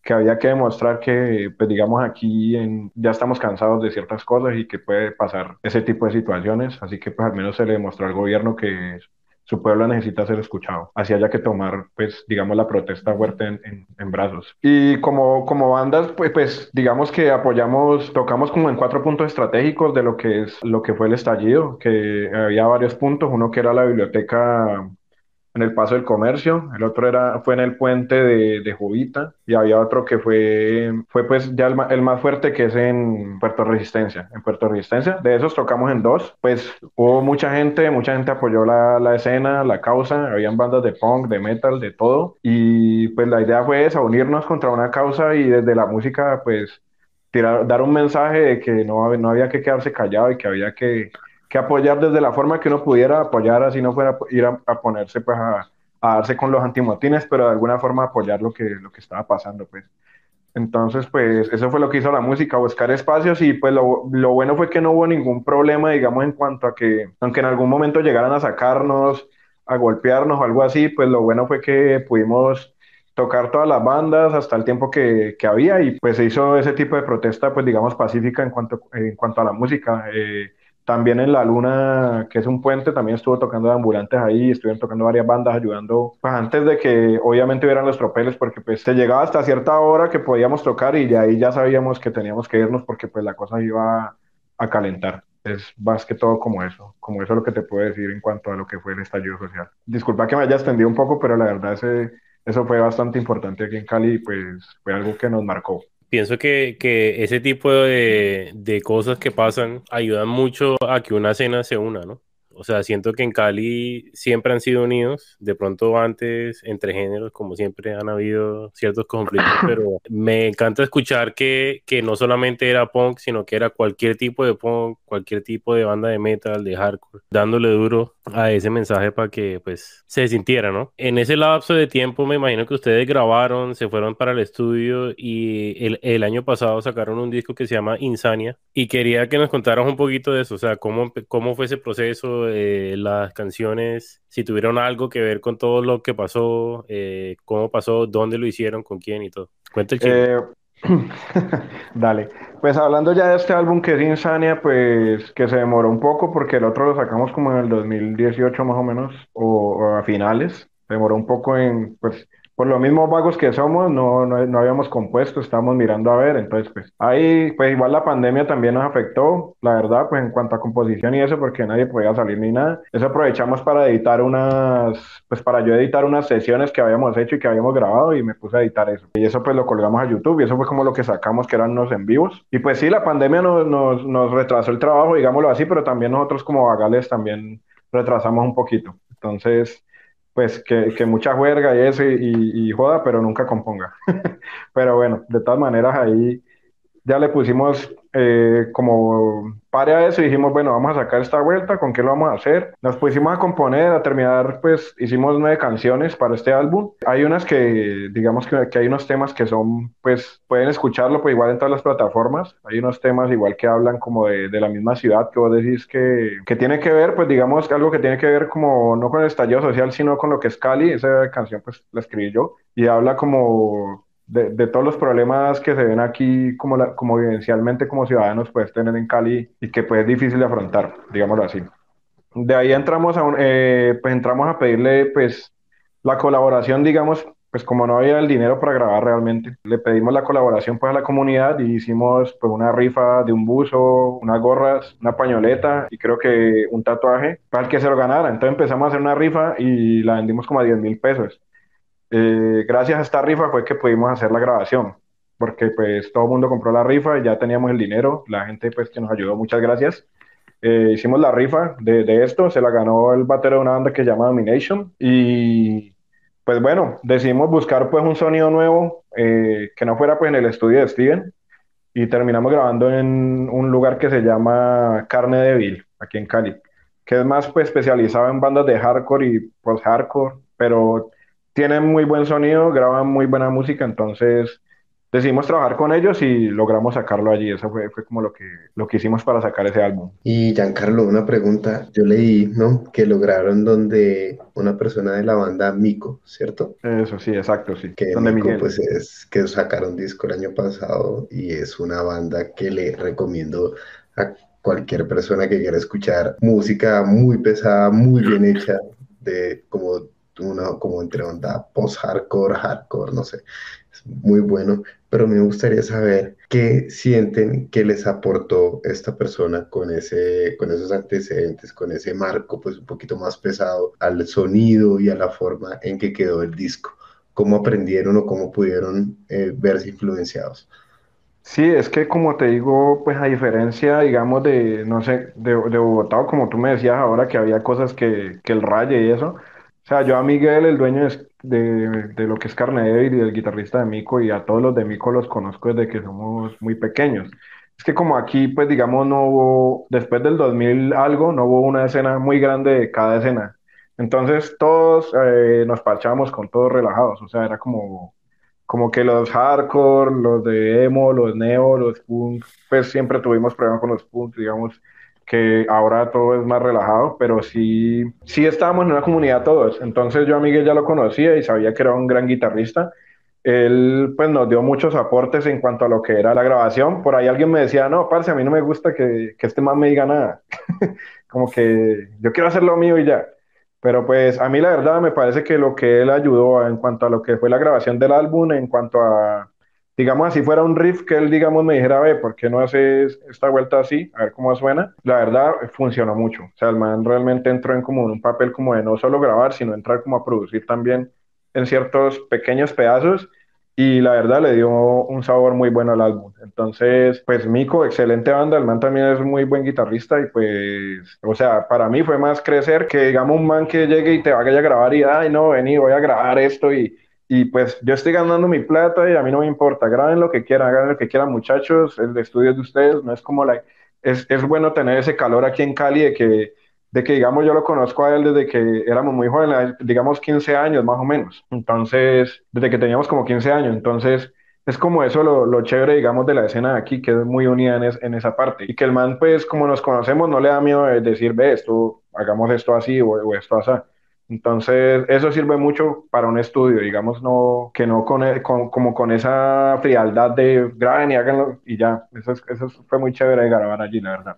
que había que demostrar que, pues digamos, aquí en, ya estamos cansados de ciertas cosas y que puede pasar ese tipo de situaciones, así que pues al menos se le demostró al gobierno que su pueblo necesita ser escuchado, así haya que tomar, pues, digamos, la protesta fuerte en, en, brazos. Y como, como bandas, pues, pues, digamos que apoyamos, tocamos como en cuatro puntos estratégicos de lo que es, lo que fue el estallido, que había varios puntos, uno que era la biblioteca en el Paso del Comercio, el otro era, fue en el puente de, de Jubita y había otro que fue, fue pues ya el, más fuerte que es en Puerto Resistencia, en Puerto Resistencia, de esos tocamos en dos, pues hubo mucha gente, mucha gente apoyó la, la escena, la causa, habían bandas de punk, de metal, de todo y pues la idea fue esa, unirnos contra una causa y desde la música pues tirar, dar un mensaje de que no, no había que quedarse callado y que había que que apoyar desde la forma que uno pudiera apoyar, así no fuera ir a, ponerse pues a, darse con los antimotines, pero de alguna forma apoyar lo que, lo que estaba pasando, pues. Entonces, pues eso fue lo que hizo la música, buscar espacios y pues lo, lo, bueno fue que no hubo ningún problema, digamos, en cuanto a que, aunque en algún momento llegaran a sacarnos, a golpearnos o algo así, pues lo bueno fue que pudimos tocar todas las bandas hasta el tiempo que, que había y pues se hizo ese tipo de protesta, pues digamos, pacífica en cuanto, en cuanto a la música. Eh, también en La Luna, que es un puente, también estuvo tocando de ambulantes ahí, estuvieron tocando varias bandas ayudando, pues antes de que obviamente hubieran los tropeles, porque pues se llegaba hasta cierta hora que podíamos tocar y de ahí ya sabíamos que teníamos que irnos porque pues la cosa iba a calentar. Es más que todo como eso, como eso es lo que te puedo decir en cuanto a lo que fue el estallido social. Disculpa que me haya extendido un poco, pero la verdad ese, eso fue bastante importante aquí en Cali y pues fue algo que nos marcó pienso que, que ese tipo de, de, cosas que pasan ayudan mucho a que una cena se una, ¿no? O sea, siento que en Cali siempre han sido unidos, de pronto antes entre géneros, como siempre han habido ciertos conflictos, pero me encanta escuchar que, que no solamente era punk, sino que era cualquier tipo de punk, cualquier tipo de banda de metal, de hardcore, dándole duro a ese mensaje para que pues se sintiera, ¿no? En ese lapso de tiempo me imagino que ustedes grabaron, se fueron para el estudio y el, el año pasado sacaron un disco que se llama Insania y quería que nos contaras un poquito de eso, o sea, cómo, cómo fue ese proceso eh, las canciones, si tuvieron algo que ver con todo lo que pasó, eh, cómo pasó, dónde lo hicieron, con quién y todo. Cuenta eh, Dale. Pues hablando ya de este álbum que es Insania, pues que se demoró un poco porque el otro lo sacamos como en el 2018 más o menos, o, a finales. Demoró un poco en, pues, por lo mismo vagos que somos, no, no, no, habíamos compuesto, estábamos mirando a ver, entonces pues ahí pues igual la pandemia también nos afectó, la verdad, pues en cuanto a composición y eso, porque nadie podía salir ni nada. Eso aprovechamos para editar unas, pues para yo editar unas sesiones que habíamos hecho y que habíamos grabado y me puse a editar eso. Y eso pues lo colgamos a YouTube y eso fue como lo que sacamos que eran unos en vivos. Y pues sí, la pandemia nos, nos, nos retrasó el trabajo, digámoslo así, pero también nosotros como vagales también retrasamos un poquito. Entonces pues que, que, mucha juerga y eso y, y, joda, pero nunca componga. pero bueno, de todas maneras ahí ya le pusimos eh, como pare a eso y dijimos, bueno, vamos a sacar esta vuelta, ¿con qué lo vamos a hacer? Nos pusimos a componer, a terminar, pues hicimos nueve canciones para este álbum. Hay unas que, digamos que, que hay unos temas que son, pues pueden escucharlo, pues igual en todas las plataformas. Hay unos temas igual que hablan como de, de la misma ciudad que vos decís que, que tiene que ver, pues digamos, algo que tiene que ver como no con el estallido social, sino con lo que es Cali. Esa canción pues la escribí yo y habla como de, todos los problemas que se ven aquí como, como vivencialmente como ciudadanos puedes tener en Cali y que pues es difícil de afrontar, digámoslo así. De ahí entramos a, eh, pues entramos a pedirle pues la colaboración, digamos, pues como no había el dinero para grabar realmente, le pedimos la colaboración pues a la comunidad y hicimos pues una rifa de un buzo, unas gorras, una pañoleta y creo que un tatuaje para el que se lo ganara. Entonces empezamos a hacer una rifa y la vendimos como a 10 mil pesos. Eh, gracias a esta rifa fue que pudimos hacer la grabación, porque pues todo el mundo compró la rifa y ya teníamos el dinero, la gente pues que nos ayudó, muchas gracias. Eh, hicimos la rifa de, esto, se la ganó el batero de una banda que se llama Domination y pues bueno, decidimos buscar pues un sonido nuevo eh, que no fuera pues en el estudio de Steven y terminamos grabando en un lugar que se llama Carne Débil, aquí en Cali, que es más pues especializado en bandas de hardcore y post-hardcore, pero tienen muy buen sonido, graban muy buena música, entonces decidimos trabajar con ellos y logramos sacarlo allí. Eso fue, fue como lo que, lo que hicimos para sacar ese álbum. Y Giancarlo, una pregunta. Yo leí, ¿no? Que lograron donde una persona de la banda Mico, ¿cierto? Eso sí, exacto, sí. Que Donde Mico, Miguel. pues es que sacaron disco el año pasado y es una banda que le recomiendo a cualquier persona que quiera escuchar música muy pesada, muy bien hecha, de como una, como entre onda post-hardcore, hardcore, no sé. Es muy bueno, pero me gustaría saber qué sienten que les aportó esta persona con ese, con esos antecedentes, con ese marco, pues un poquito más pesado al sonido y a la forma en que quedó el disco. ¿Cómo aprendieron o cómo pudieron eh, verse influenciados? Sí, es que como te digo, pues a diferencia, digamos, de, no sé, de, de Bogotá, o como tú me decías ahora que había cosas que, que el Raye y eso, o sea, yo a Miguel, el dueño de, de, de lo que es Carne David y el guitarrista de Mico, y a todos los de Mico los conozco desde que somos muy pequeños. Es que como aquí, pues digamos, no hubo, después del 2000 algo, no hubo una escena muy grande de cada escena. Entonces todos eh, nos parchábamos con todos relajados, o sea, era como como que los hardcore, los de emo, los neo, los punk, pues siempre tuvimos problemas con los punk, digamos que ahora todo es más relajado, pero sí, sí estábamos en una comunidad todos. Entonces yo a Miguel ya lo conocía y sabía que era un gran guitarrista. Él pues nos dio muchos aportes en cuanto a lo que era la grabación. Por ahí alguien me decía, no, parce, a mí no me gusta que, que este man me diga nada. Como que yo quiero hacer lo mío y ya. Pero pues a mí la verdad me parece que lo que él ayudó en cuanto a lo que fue la grabación del álbum, en cuanto a, digamos así fuera un riff que él, digamos, me dijera, ve, ¿por qué no haces esta vuelta así? A ver cómo suena. La verdad funcionó mucho. O sea, el man realmente entró en como un papel como de no solo grabar, sino entrar como a producir también en ciertos pequeños pedazos y la verdad le dio un sabor muy bueno al álbum. Entonces, pues Mico, excelente banda, el man también es muy buen guitarrista y pues, o sea, para mí fue más crecer que digamos un man que llegue y te vaya a grabar y, ay, no, vení, voy a grabar esto y, y pues yo estoy ganando mi plata y a mí no me importa, graben lo que quieran, hagan lo que quieran muchachos, el estudio es de ustedes, no es como la... Es, es bueno tener ese calor aquí en Cali de que de que, digamos, yo lo conozco a él desde que éramos muy jóvenes, digamos 15 años más o menos. Entonces, desde que teníamos como 15 años. Entonces, es como eso lo, lo chévere, digamos, de la escena de aquí, que es muy unida en, es- en esa parte. Y que el man, pues, como nos conocemos, no le da miedo de decir, ve, esto, hagamos esto así o, o esto así. Entonces, eso sirve mucho para un estudio, digamos, no, que no con, e- con- como con esa frialdad de graben y háganlo y ya. Eso, es- eso fue muy chévere de grabar allí, la verdad.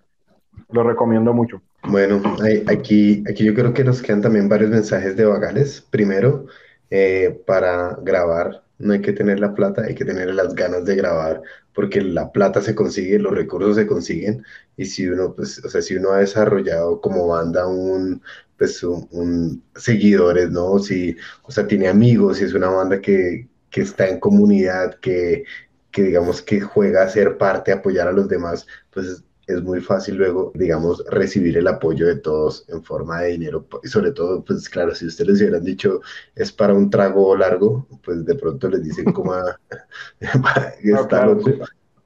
Lo recomiendo mucho. Bueno, aquí, aquí yo creo que nos quedan también varios mensajes de Vagales. Primero, eh, para grabar no hay que tener la plata, hay que tener las ganas de grabar, porque la plata se consigue, los recursos se consiguen, y si uno, pues, o sea, si uno ha desarrollado como banda un, pues, un, seguidores, ¿no? Si, o sea, tiene amigos, si es una banda que, que está en comunidad, que, que digamos que juega a ser parte, apoyar a los demás, pues es muy fácil luego, digamos, recibir el apoyo de todos en forma de dinero. Y sobre todo, pues claro, si ustedes les hubieran dicho es para un trago largo, pues de pronto les dicen como a- está claro, loco. sí.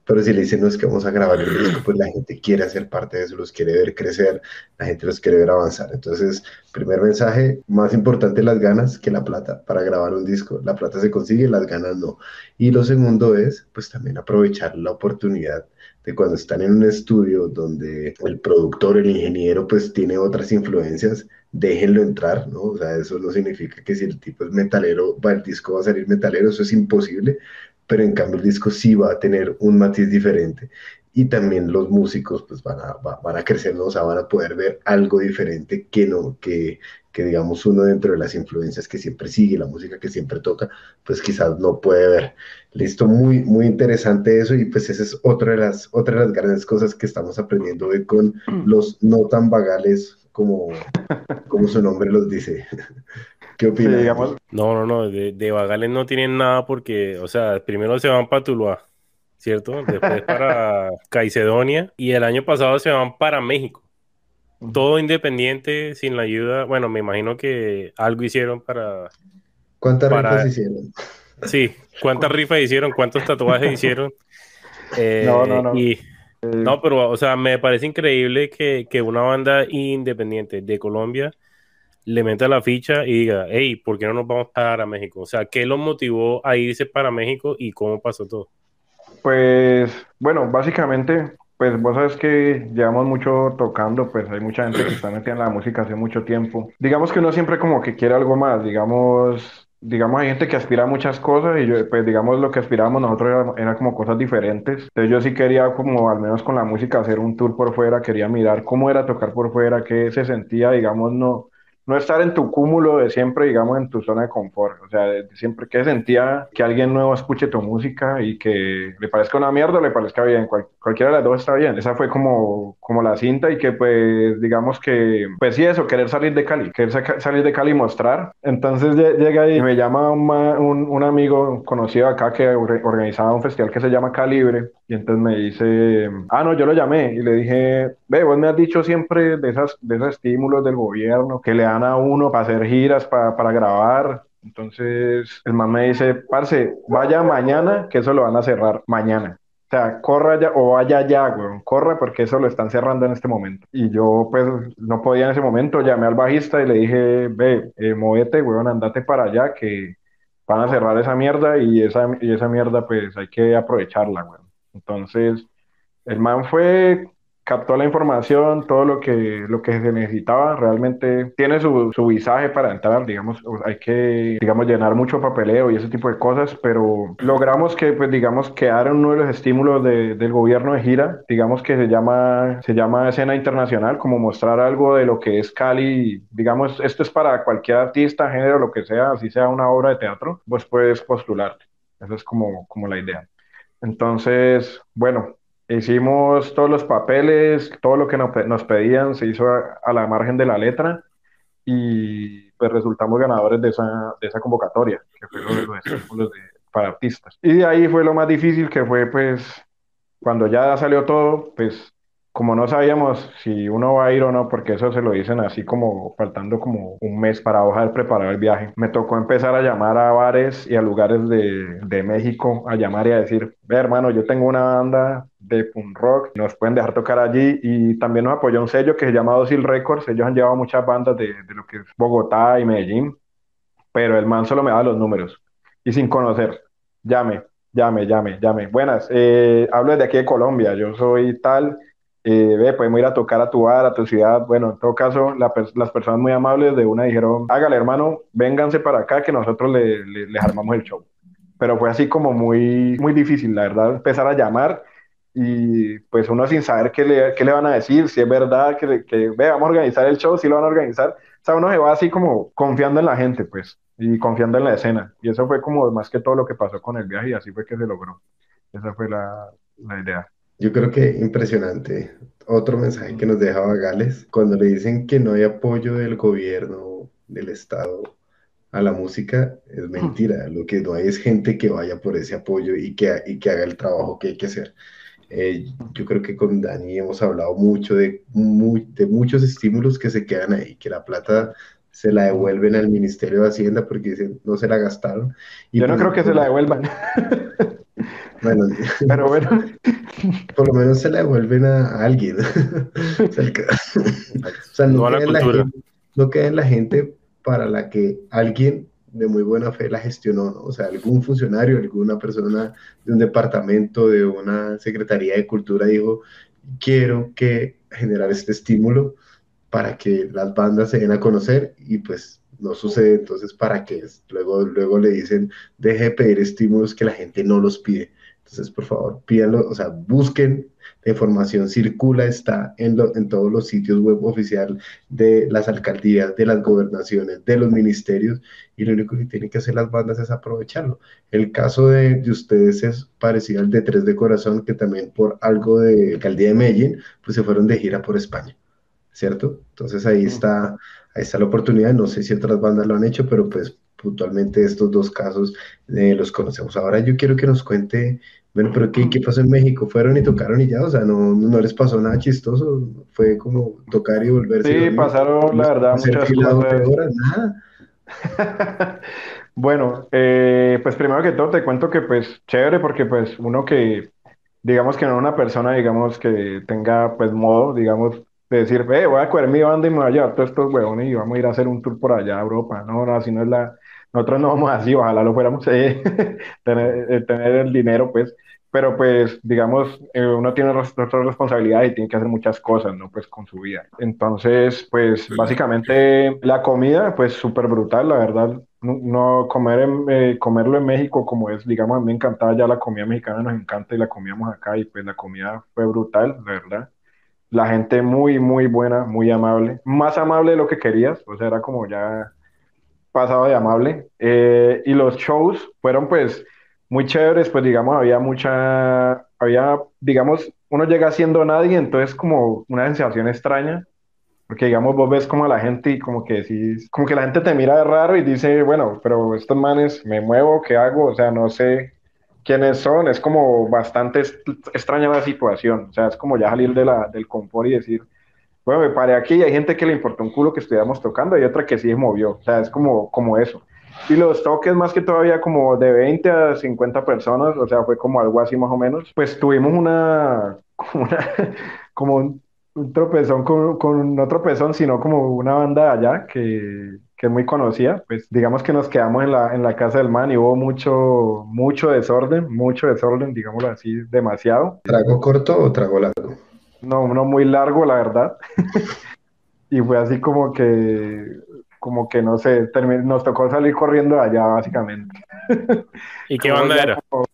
Pero si le dicen no es que vamos a grabar el disco, pues la gente quiere hacer parte de eso, los quiere ver crecer, la gente los quiere ver avanzar. Entonces, primer mensaje, más importante las ganas que la plata para grabar un disco. La plata se consigue, las ganas no. Y lo segundo es, pues también aprovechar la oportunidad de cuando están en un estudio donde el productor, el ingeniero, pues tiene otras influencias, déjenlo entrar, ¿no? O sea, eso no significa que si el tipo es metalero, el disco va a salir metalero, eso es imposible, pero en cambio el disco sí va a tener un matiz diferente. Y también los músicos pues van a, va- van a crecer, ¿no? O sea, van a poder ver algo diferente que no, que, que digamos uno dentro de las influencias que siempre sigue, la música que siempre toca, pues quizás no puede ver. Listo, muy, muy interesante eso y pues esa es otra de las, otra de las grandes cosas que estamos aprendiendo hoy con los no tan vagales como, como su nombre los dice. ¿Qué Sí, opinas? digamos, No, no, no, de, de Vagales no tienen nada porque, o sea, primero se van para Tuluá, ¿cierto? Después para Caicedonia y el año pasado se van para México. Todo independiente, sin la ayuda, bueno, me imagino que algo hicieron para, ¿Cuántas para- rifas hicieron? sí, cuántas rifas hicieron, cuántos tatuajes hicieron. Eh, No, no, no. Y, no, pero, o sea, me parece increíble que, que una banda independiente de Colombia le meta la ficha y diga, hey, ¿por qué no nos vamos para México? O sea, ¿qué los motivó a irse para México y cómo pasó todo? Pues bueno, básicamente, pues vos sabes que llevamos mucho tocando, pues hay mucha gente que está metida en la música hace mucho tiempo. Digamos que uno siempre como que quiere algo más, digamos, digamos, hay gente que aspira a muchas cosas y yo, pues digamos, lo que aspirábamos nosotros era, era, como cosas diferentes. Entonces yo sí quería como, al menos con la música, hacer un tour por fuera, quería mirar cómo era tocar por fuera, qué se sentía, digamos, no, no estar en tu cúmulo de siempre, digamos, en tu zona de confort. O sea, siempre que sentía que alguien nuevo escuche tu música y que le parezca una mierda o le parezca bien. cualquiera de las dos está bien. Esa fue como, como la cinta y que, pues, digamos que, pues sí, eso, querer salir de Cali, querer salir de Cali y mostrar. Entonces llega y me llama un, un, amigo conocido acá que organizaba un festival que se llama Calibre y entonces me dice, ah, no, yo lo llamé y le dije, ve, vos me has dicho siempre de, esas, de esos estímulos del gobierno que le dan a uno para hacer giras, para, para grabar. Entonces el man me dice, parce, vaya mañana, que eso lo van a cerrar mañana. O sea, corra ya o vaya ya, güey, corra porque eso lo están cerrando en este momento. Y yo, pues, no podía en ese momento, llamé al bajista y le dije, ve, eh, móvete, güey, andate para allá que van a cerrar esa mierda y esa, y esa mierda, pues, hay que aprovecharla, güey. Entonces, el man fue, captó la información, todo lo que, lo que se necesitaba, realmente tiene su, su visaje para entrar, digamos, hay que, digamos, llenar mucho papeleo y ese tipo de cosas, pero logramos que, pues, digamos, quedara uno de los estímulos del gobierno de gira, digamos que se llama, se llama escena internacional, como mostrar algo de lo que es Cali, digamos, esto es para cualquier artista, género, lo que sea, así sea una obra de teatro, pues puedes postularte. Esa es como, como la idea. Entonces, bueno, hicimos todos los papeles, todo lo que nos, pedían se hizo a, la margen de la letra y pues resultamos ganadores de esa, de esa convocatoria, que fue los, de, para artistas. Y de ahí fue lo más difícil, que fue pues cuando ya salió todo, pues como no sabíamos si uno va a ir o no, porque eso se lo dicen así como faltando como un mes para dejar preparar el viaje, me tocó empezar a llamar a bares y a lugares de, de México, a llamar y a decir, ve hermano, yo tengo una banda de punk rock, nos pueden dejar tocar allí y también nos apoyó un sello que se llama Docil Records, ellos han llevado muchas bandas de, de lo que es Bogotá y Medellín, pero el man solo me da los números y sin conocer, llame, llame, llame, llame. Buenas, eh, hablo desde aquí de Colombia, yo soy tal eh, ve, podemos ir a tocar a tu bar, a tu ciudad. Bueno, en todo caso, las personas muy amables de una dijeron, hágale hermano, vénganse para acá que nosotros le, les armamos el show. Pero fue así como muy, muy difícil, la verdad, empezar a llamar y pues uno sin saber qué le, qué le van a decir, si es verdad que, que ve, vamos a organizar el show, si lo van a organizar. O sea, uno se va así como confiando en la gente, pues, y confiando en la escena. Y eso fue como más que todo lo que pasó con el viaje y así fue que se logró. Esa fue la, la idea. Yo creo que impresionante. Otro mensaje que nos dejaba Gales, cuando le dicen que no hay apoyo del gobierno, del Estado a la música, es mentira. Lo que no hay es gente que vaya por ese apoyo y que, y que haga el trabajo que hay que hacer. Eh, yo creo que con Dani hemos hablado mucho de, de muchos estímulos que se quedan ahí, que la plata se la devuelven al Ministerio de Hacienda porque dicen no se la gastaron. Y yo no pues creo que se la devuelvan. Bueno, pero bueno, por lo menos se la devuelven a, alguien. o sea, no, queda en la gente para la que alguien de muy buena fe la gestionó, o sea, algún funcionario, alguna persona de un departamento, de una secretaría de cultura dijo, quiero que generar este estímulo para que las bandas se den a conocer y pues no sucede, entonces para qué luego, luego le dicen, deje de pedir estímulos que la gente no los pide. Entonces, por favor, pídanlo, o sea, busquen, la información circula, está en, en todos los sitios web oficial de las alcaldías, de las gobernaciones, de los ministerios, y lo único que tienen que hacer las bandas es aprovecharlo. El caso de, de ustedes es parecido al de Tres de Corazón, que también por algo de alcaldía de Medellín, pues se fueron de gira por España, ¿cierto? Entonces ahí está, ahí está la oportunidad, no sé si otras bandas lo han hecho, pero pues puntualmente estos dos casos eh, los conocemos. Ahora yo quiero que nos cuente, bueno, pero ¿qué, ¿qué, pasó en México? ¿Fueron y tocaron y ya? O sea, no, no les pasó nada chistoso, fue como tocar y volverse. Sí, pasaron, la verdad, muchas cosas. nada. bueno, eh, pues primero que todo te cuento que pues chévere porque pues uno que, digamos que no una persona, digamos que tenga pues modo, digamos, de decir, eh, voy a coger mi banda y me voy a llevar todos estos huevones y vamos a ir a hacer un tour por allá a Europa. No, no, así no es la, nosotros no vamos así, ojalá lo fuéramos eh, tener, eh, tener, el dinero, pues, pero pues, digamos, eh, uno tiene otras responsabilidades y tiene que hacer muchas cosas, ¿no? Pues con su vida. Entonces, pues, básicamente la comida, pues, súper brutal, la verdad. No, comer eh, comerlo en México como es, digamos, a mí me encantaba ya la comida mexicana, nos encanta y la comíamos acá y pues la comida fue brutal, la verdad. La gente muy, muy buena, muy amable, más amable de lo que querías, o sea, era como ya pasado de amable. Eh, y los shows fueron pues muy chéveres, pues digamos, había mucha, había, digamos, uno llega siendo nadie, entonces como una sensación extraña, porque digamos, vos ves como a la gente y como que decís, como que la gente te mira de raro y dice, bueno, pero estos manes, me muevo, ¿qué hago? O sea, no sé quiénes son, es como bastante extraña la situación, o sea, es como ya salir de la, del confort y decir, bueno, me paré aquí y hay gente que le importó un culo que estuviéramos tocando y otra que sí se movió, o sea, es como, como eso. Y los toques más que todavía como de 20 a 50 personas, o sea, fue como algo así más o menos. Pues tuvimos una, como, una, como un, tropezón con, con, no tropezón, sino como una banda allá que, que es muy conocida. Pues digamos que nos quedamos en la, en la casa del man y hubo mucho, mucho desorden, mucho desorden, digámoslo así, demasiado. ¿Trago corto o trago largo? No, uno muy largo, la verdad. y fue así como que como que no sé, nos tocó salir corriendo allá básicamente. ¿Y qué banda era? Como,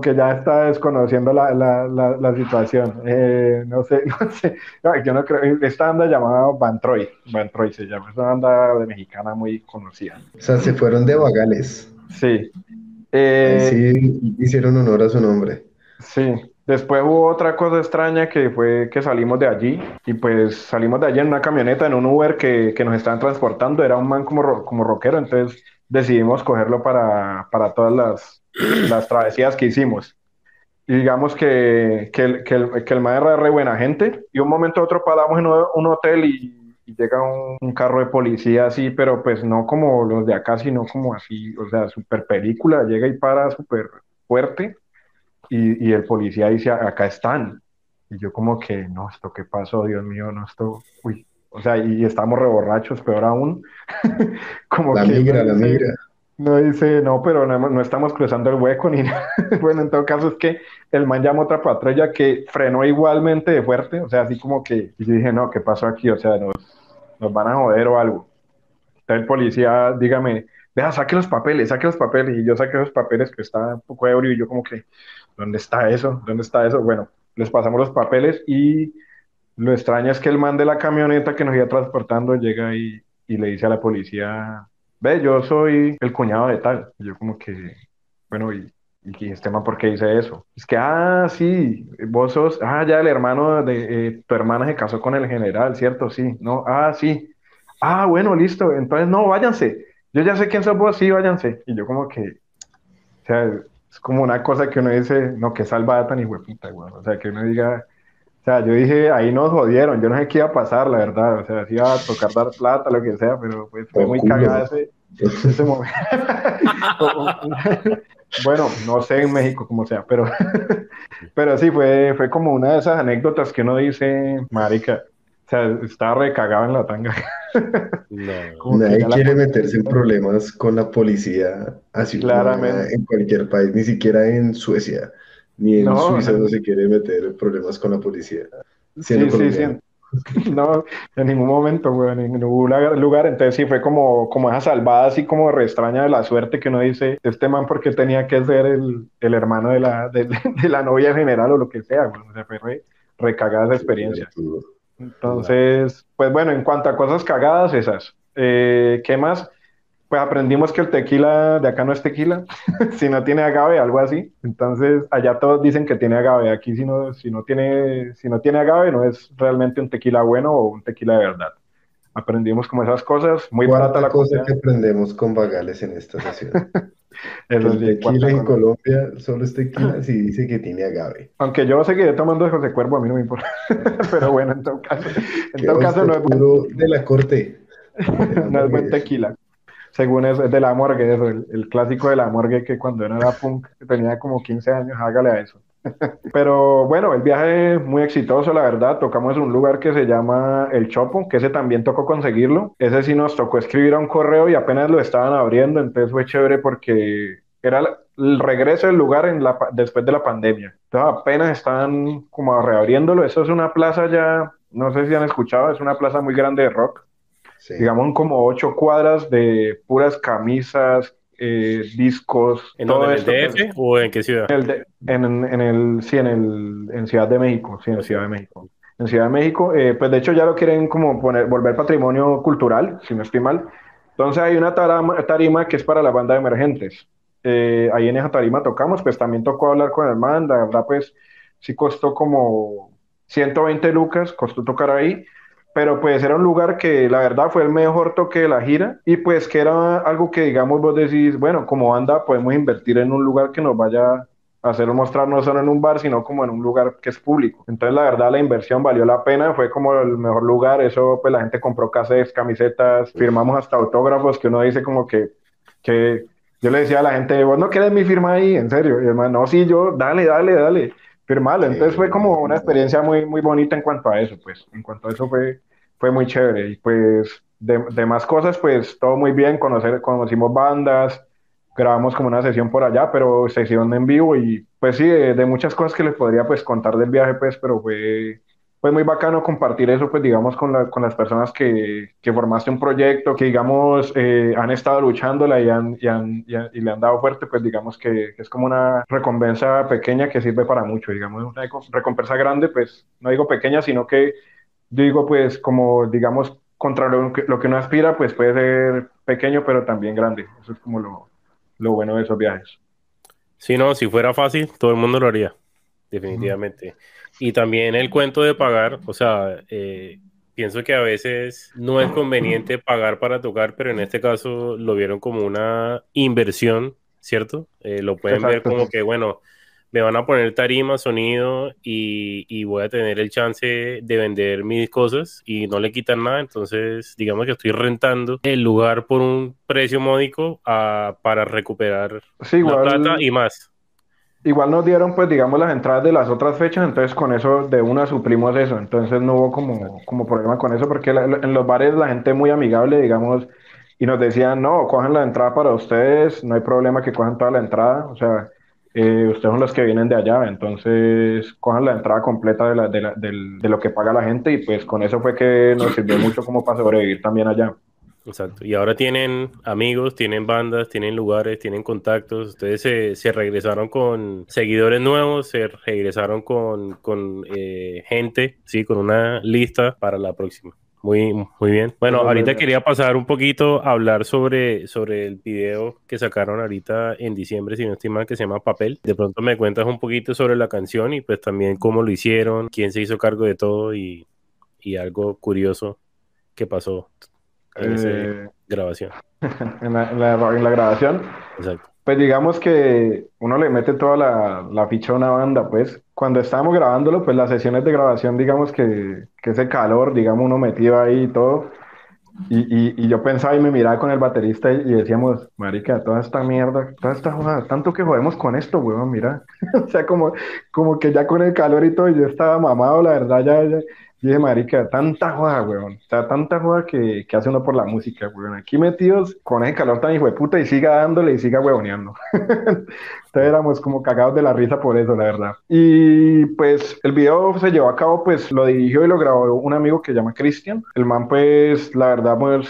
que ya está desconociendo la, la, la, situación. Eh, no sé, no sé. yo no creo. Esta banda llamada Van Troy. Van Troy se llama. Es una banda de mexicana muy conocida. O sea, se fueron de vagales. Sí. Eh, sí, hicieron honor a su nombre. Sí. Después hubo otra cosa extraña que fue que salimos de allí y pues salimos de allí en una camioneta, en un Uber que, que nos estaban transportando, era un man como, como rockero, entonces decidimos cogerlo para, para todas las, las travesías que hicimos. Y digamos que, que, el, que, el, que el man era re buena gente y un momento a otro paramos en un hotel y, llega un, carro de policía así, pero pues no como los de acá, sino como así, o sea, super película, llega y para súper fuerte y, el policía dice, acá están. Y yo como que, no, esto qué pasó, Dios mío, no, esto, uy, o sea, y estamos reborrachos, peor aún. como la que migra, la migra. No dice, no, pero no, no, estamos cruzando el hueco ni nada. bueno, en todo caso es que el man llamó otra patrulla que frenó igualmente de fuerte, o sea, así como que, y yo dije, no, ¿qué pasó aquí? O sea, nos, nos van a joder o algo. Entonces el policía, dígame, deja, saque los papeles, saque los papeles, y yo saqué los papeles que estaba un poco ebrio y yo como que, ¿dónde está eso? ¿Dónde está eso? Bueno, les pasamos los papeles y lo extraño es que el man de la camioneta que nos iba transportando llega y, y le dice a la policía, ve, yo soy el cuñado de tal. Y yo como que, bueno, y, y este man, ¿por qué dice eso? Es que, ah, sí, vos sos, ah, ya el hermano de, eh, tu hermana se casó con el general, ¿cierto? Sí, no, ah, sí. Ah, bueno, listo, entonces no, váyanse. Yo ya sé quién sos vos, sí, váyanse. Y yo como que, o sea, es como una cosa que uno dice, no, que salvada tan hueputa, güey. O sea, que uno diga, o sea, yo dije, ahí nos jodieron, yo no sé qué iba a pasar, la verdad. O sea, si iba a tocar dar plata, lo que sea, pero pues fue muy cagada ese, ese momento. bueno, no sé en México como sea, pero, pero sí, fue, fue como una de esas anécdotas que uno dice, marica, o sea, estaba recagado en la tanga. Nadie quiere meterse en problemas con la policía así Claramente. en cualquier país, ni siquiera en Suecia, ni en Suiza no. se quiere meter problemas con la policía. Sí, sí, sí. No, en ningún momento, güey, en ningún lugar. Entonces sí fue como, como esa salvada, así como re extraña de la suerte que uno dice, este man porque tenía que ser el, el hermano de la, de, de, la novia general o lo que sea, güey. O sea, fue re, recagada esa experiencia. Entonces, pues bueno, en cuanto a cosas cagadas, esas. Eh, ¿Qué más? Pues aprendimos que el tequila de acá no es tequila, si no tiene agave, algo así. Entonces, allá todos dicen que tiene agave. Aquí, si no, si no, tiene, si no tiene agave, no es realmente un tequila bueno o un tequila de verdad. Aprendimos como esas cosas. Muy barata la cosa que aprendemos con vagales en esta sesión. El tequila en Colombia solo es tequila si dice que tiene agave. Aunque yo seguiré tomando de José Cuervo, a mí no me importa. Pero bueno, en todo caso, en todo caso no es buen... de la corte. no es buen tequila. Según eso, es de la morgue, eso, el, clásico de la morgue que cuando era punk tenía como 15 años, hágale a eso. Pero bueno, el viaje muy exitoso, la verdad. Tocamos en un lugar que se llama El Chopo, que ese también tocó conseguirlo. Ese sí nos tocó escribir a un correo y apenas lo estaban abriendo, entonces fue chévere porque era el regreso del lugar en la, después de la pandemia. Entonces apenas están como reabriéndolo. Eso es una plaza ya, no sé si han escuchado, es una plaza muy grande de rock. Digamos como ocho cuadras de puras camisas, eh, discos. ¿En todo el DF pues, o en qué ciudad? En el, en, el, sí, en, el, en Ciudad de México, sí, en Ciudad de México. En Ciudad de México, eh, pues de hecho ya lo quieren como poner, volver patrimonio cultural, si no estoy mal. Entonces hay una tarima que es para la banda de emergentes. Eh, ahí en esa tarima tocamos, pues también tocó hablar con el man, la verdad pues sí costó como 120 lucas, costó tocar ahí, pero pues era un lugar que la verdad fue el mejor toque de la gira y pues que era algo que digamos vos decís, bueno, como banda podemos invertir en un lugar que nos vaya a hacer mostrar no solo en un bar, sino como en un lugar que es público. Entonces la verdad la inversión valió la pena, fue como el mejor lugar, eso pues la gente compró cassettes, camisetas, firmamos hasta autógrafos que uno dice como que, que yo le decía a la gente, vos no quieres mi firma ahí, en serio. Y además, no, sí, yo, dale, dale, dale, firmalo. Entonces fue como una experiencia muy, muy bonita en cuanto a eso, pues. En cuanto a eso fue, fue muy chévere. Y pues, de, más cosas, pues todo muy bien. Conocer, conocimos bandas, grabamos como una sesión por allá, pero sesión en vivo. Y pues sí, de, de muchas cosas que les podría pues contar del viaje, pues, pero fue fue muy bacano compartir eso, pues digamos, con, la, con las personas que, que, formaste un proyecto, que digamos, eh, han estado luchándola y, han, y, han, y, le han dado fuerte, pues digamos que, es como una recompensa pequeña que sirve para mucho, digamos, una recompensa grande, pues no digo pequeña, sino que digo, pues como, digamos, contra lo que, lo que uno aspira, pues puede ser pequeño, pero también grande. Eso es como lo, lo bueno de esos viajes. Si no, si fuera fácil, todo el mundo lo haría, definitivamente. Y también el cuento de pagar, o sea, eh, pienso que a veces no es conveniente pagar para tocar, pero en este caso lo vieron como una inversión, ¿cierto? Eh, lo pueden ver como que, bueno, me van a poner tarima, sonido y, voy a tener el chance de vender mis cosas y no le quitan nada. Entonces, digamos que estoy rentando el lugar por un precio módico ah, para recuperar la plata y más. Igual nos dieron, pues, digamos, las entradas de las otras fechas, entonces con eso de una suplimos eso, entonces no hubo como, como problema con eso, porque en los bares la gente muy amigable, digamos, y nos decían, no, cojan la entrada para ustedes, no hay problema que cojan toda la entrada, o sea, eh, ustedes son los que vienen de allá, entonces cojan la entrada completa de, la, de, la, de lo que paga la gente, y pues con eso fue que nos sirvió mucho como para sobrevivir también allá. Exacto. Y ahora tienen amigos, tienen bandas, tienen lugares, tienen contactos. Ustedes se, se regresaron con seguidores nuevos, se regresaron con, con eh, gente, sí, con una lista para la próxima. Muy, muy bien. Bueno, ahorita quería pasar un poquito a hablar sobre, sobre el video que sacaron ahorita en diciembre, si no estoy mal, que se llama Papel. De pronto me cuentas un poquito sobre la canción y pues también cómo lo hicieron, quién se hizo cargo de todo y, y algo curioso que pasó eh, grabación. en, la, grabación. Pues digamos que uno le mete toda la, la, ficha a una banda, pues. Cuando estábamos grabándolo, pues las sesiones de grabación, digamos que, que ese calor, digamos, uno metido ahí y todo. Y, y, y, yo pensaba y me miraba con el baterista y, decíamos, marica, toda esta mierda, toda esta jugada, tanto que jodemos con esto, weón, mira. o sea, como, como que ya con el calor y todo, yo estaba mamado, la verdad, ya, ya, y dije, marica, tanta joda, weón. O sea, tanta joda que, que, hace uno por la música, weón. Aquí metidos con ese calor tan hijo de puta y siga dándole y siga weoneando. Entonces éramos como cagados de la risa por eso, la verdad. Y pues el video se llevó a cabo, pues lo dirigió y lo grabó un amigo que se llama Cristian. El man, pues, la verdad, pues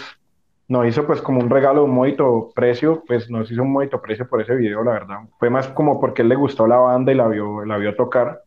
nos hizo pues como un regalo, un modito precio, pues nos hizo un modito precio por ese video, la verdad. Fue más como porque él le gustó la banda y la vio, la vio tocar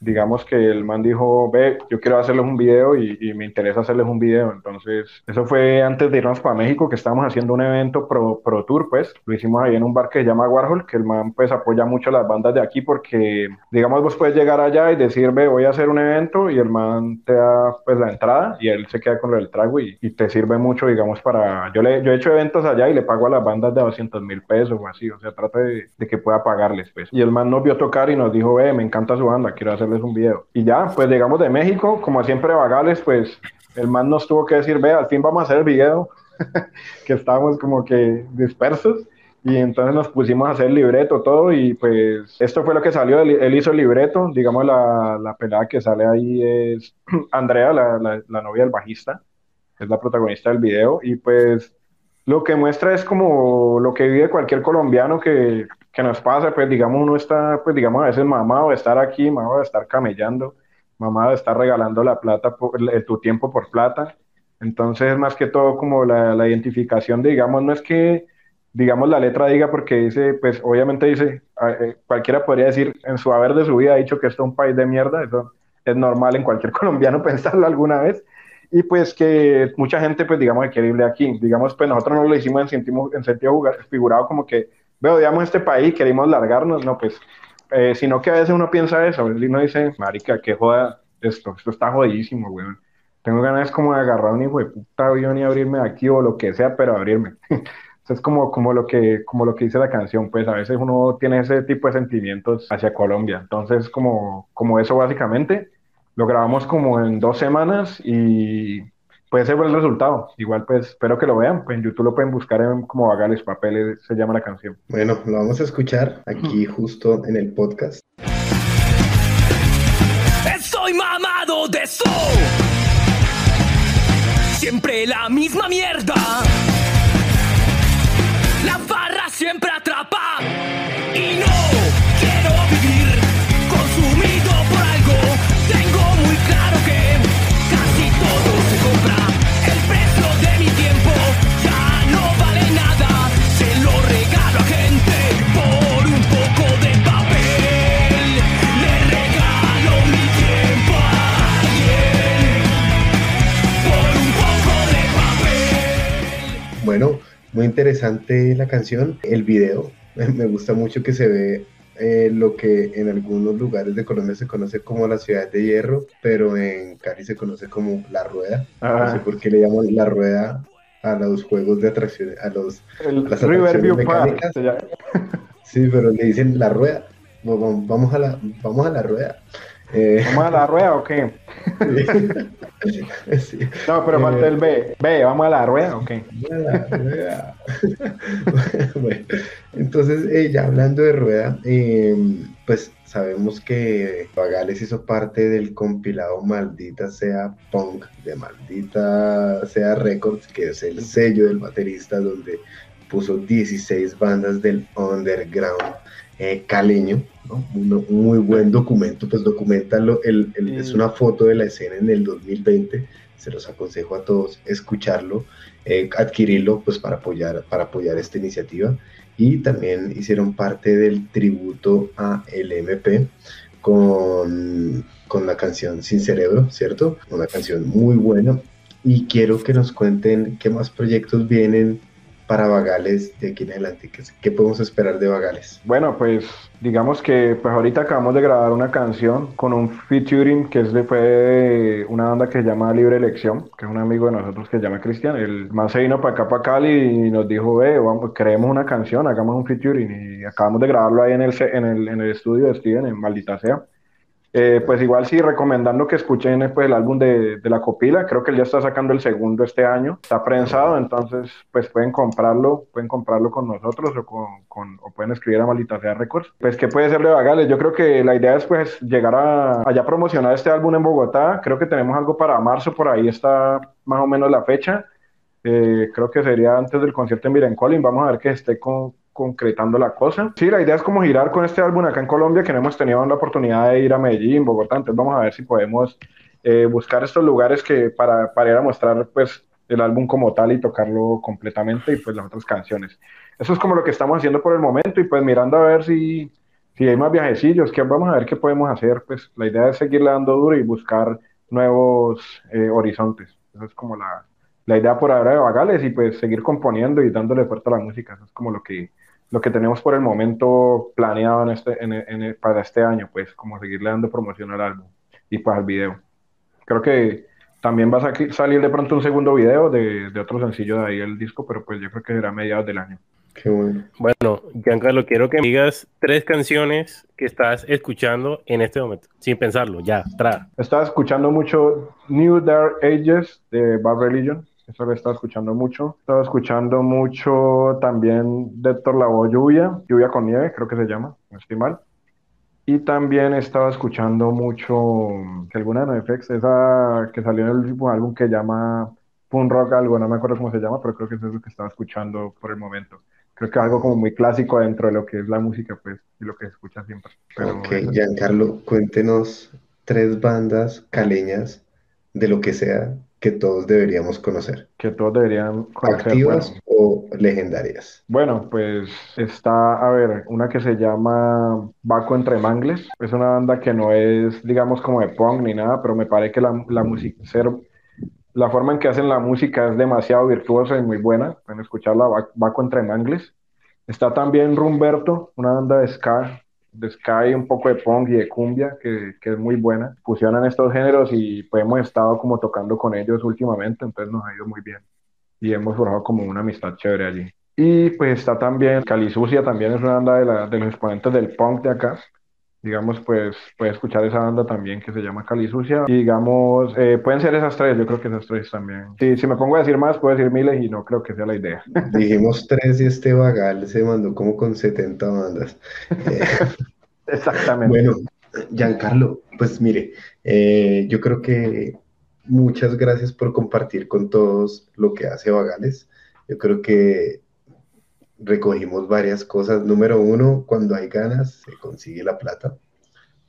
digamos que el man dijo, ve, yo quiero hacerles un video y, me interesa hacerles un video. Entonces, eso fue antes de irnos para México, que estábamos haciendo un evento pro, pro tour, pues. Lo hicimos ahí en un bar que se llama Warhol, que el man pues apoya mucho las bandas de aquí porque, digamos, vos puedes llegar allá y decir, ve, voy a hacer un evento y el man te da pues la entrada y él se queda con lo del trago y, te sirve mucho, digamos, para... Yo, le, yo he hecho eventos allá y le pago a las bandas de 200 mil pesos o así, o sea, trata de, de, que pueda pagarles, pues. Y el man nos vio tocar y nos dijo, ve, me encanta su banda, quiero hacer un video. Y ya, pues llegamos de México, como siempre vagales, pues el man nos tuvo que decir, ve, al fin vamos a hacer el video, que estábamos como que dispersos. Y entonces nos pusimos a hacer el libreto, todo, y pues esto fue lo que salió. Él, hizo el libreto, digamos, la, la, pelada que sale ahí es Andrea, la, la, la novia del bajista, es la protagonista del video, y pues lo que muestra es como lo que vive cualquier colombiano que, que nos pasa, pues digamos uno está, pues digamos a veces mamado de estar aquí, mamado de estar camellando, mamado de estar regalando la plata, por, tu tiempo por plata. Entonces, más que todo como la, la identificación de, digamos, no es que digamos, la letra diga porque dice, pues obviamente dice, eh, cualquiera podría decir en su haber de su vida ha dicho que esto es un país de mierda, eso es normal en cualquier colombiano pensarlo alguna vez, y pues que mucha gente, pues digamos, que quiere irle aquí, digamos, pues nosotros no lo hicimos en sentido, en sentido figurado como que, veo, digamos, este país, queremos largarnos, no, pues, eh, sino que a veces uno piensa eso, y uno dice, marica, que joda esto, esto está jodidísimo, weón. Tengo ganas como de agarrar un hijo de puta avión y abrirme aquí o lo que sea, pero abrirme. es como, como, lo que, como lo que dice la canción, pues a veces uno tiene ese tipo de sentimientos hacia Colombia. Entonces, como, como eso básicamente, lo grabamos como en dos semanas y pues ese fue el resultado. Igual pues espero que lo vean, pues en YouTube lo pueden buscar en como Vagales Papeles, se llama la canción. Bueno, lo vamos a escuchar aquí justo en el podcast. Estoy mamado de eso. Siempre la misma mierda. Muy interesante la canción, el video. Me gusta mucho que se ve eh, lo que en algunos lugares de Colombia se conoce como la ciudad de hierro, pero en Cali se conoce como la rueda. No sé por qué le llaman la rueda a los juegos de atracciones, a los el las Riverview Park. Sí, pero le dicen la rueda. Vamos a la, vamos a la rueda. Eh, ¿Vamos a la rueda o qué? No, pero falta el B. B, ¿vamos a la rueda o qué? bueno, entonces, eh, ya hablando de rueda, em, pues sabemos que Pagales hizo parte del compilado Maldita Sea Punk de Maldita Sea Records, que es el sello del baterista donde puso 16 bandas del underground eh, caleño, un, muy buen documento, pues documentalo, el, es una foto de la escena en el 2020, se los aconsejo a todos escucharlo, eh, adquirirlo pues para apoyar, para apoyar esta iniciativa. Y también hicieron parte del tributo a el MP con, con la canción Sin Cerebro, ¿cierto? Una canción muy buena. Y quiero que nos cuenten qué más proyectos vienen para Vagales de aquí en adelante? ¿Qué, podemos esperar de Vagales? Bueno, pues digamos que pues ahorita acabamos de grabar una canción con un featuring que es de, fue una banda que se llama Libre Elección, que es un amigo de nosotros que se llama Cristian. El más se vino para acá, para Cali y nos dijo, eh, vamos, creemos una canción, hagamos un featuring y acabamos de grabarlo ahí en el, en el, en el estudio de Steven, en Maldita Sea. Eh, pues igual sí, recomendando que escuchen pues, el álbum de, de, la copila, creo que él ya está sacando el segundo este año, está prensado, entonces pues pueden comprarlo, pueden comprarlo con nosotros o, con, o pueden escribir a Maldita Sea Records. Pues que puede ser de Vagales, yo creo que la idea es pues llegar a allá promocionar este álbum en Bogotá, creo que tenemos algo para marzo, por ahí está más o menos la fecha, eh, creo que sería antes del concierto en Mirencolin, vamos a ver que esté con, concretando la cosa. Sí, la idea es como girar con este álbum acá en Colombia, que no hemos tenido la oportunidad de ir a Medellín, Bogotá, entonces vamos a ver si podemos eh, buscar estos lugares que para, para ir a mostrar pues el álbum como tal y tocarlo completamente y pues las otras canciones. Eso es como lo que estamos haciendo por el momento y pues mirando a ver si, si hay más viajecillos, que vamos a ver qué podemos hacer, pues la idea es seguirle dando duro y buscar nuevos eh, horizontes. Eso es como la, la idea por ahora de Vagales y pues seguir componiendo y dándole fuerza a la música. Eso es como lo que, lo que tenemos por el momento planeado en este, en, para este año, pues como seguirle dando promoción al álbum y para el video. Creo que también va a salir de pronto un segundo video de, de, otro sencillo de ahí el disco, pero pues yo creo que será a mediados del año. Qué bueno. Bueno, Giancarlo, quiero que me digas tres canciones que estás escuchando en este momento, sin pensarlo, ya, tra. Estaba escuchando mucho New Dark Ages de Bad Religion. Eso lo estaba escuchando mucho. Estaba escuchando mucho también de Héctor Lavoe Lluvia, Lluvia con Nieve, creo que se llama, no estoy mal. Y también estaba escuchando mucho, que alguna de NoFX, esa que salió en el último álbum que llama punk rock algo, no me acuerdo cómo se llama, pero creo que eso es lo que estaba escuchando por el momento. Creo que algo como muy clásico dentro de lo que es la música, pues, y lo que se escucha siempre. Pero Ok, eso- Giancarlo, cuéntenos tres bandas caleñas de lo que sea que todos deberíamos conocer. que todos deberían conocer. Activas Bueno, o legendarias. Bueno, pues está, a ver, una que se llama Baco Entre Mangles. Es una banda que no es, digamos, como de punk ni nada, pero me parece que la, la música, ser, la forma en que hacen la música es demasiado virtuosa y muy buena. Pueden escucharla, Ba- Baco Entre Mangles. Está también Rumberto, una banda de ska, de ska y un poco de punk y de cumbia, que, que es muy buena. Fusionan estos géneros y pues hemos estado como tocando con ellos últimamente, entonces nos ha ido muy bien y hemos forjado como una amistad chévere allí. Y pues está también Cali Sucia, también es una banda de, la- de los exponentes del punk de acá. Digamos, pues puede escuchar esa banda también que se llama Cali Sucia. Y digamos, eh, pueden ser esas tres, yo creo que esas tres también. Sí, si me pongo a decir más, puedo decir miles y no creo que sea la idea. Dijimos tres y este vagal se mandó como con 70 bandas. Eh, Exactamente. Bueno, Giancarlo, pues mire, eh, yo creo que muchas gracias por compartir con todos lo que hace Vagales. Yo creo que recogimos varias cosas. Número uno, cuando hay ganas, se consigue la plata,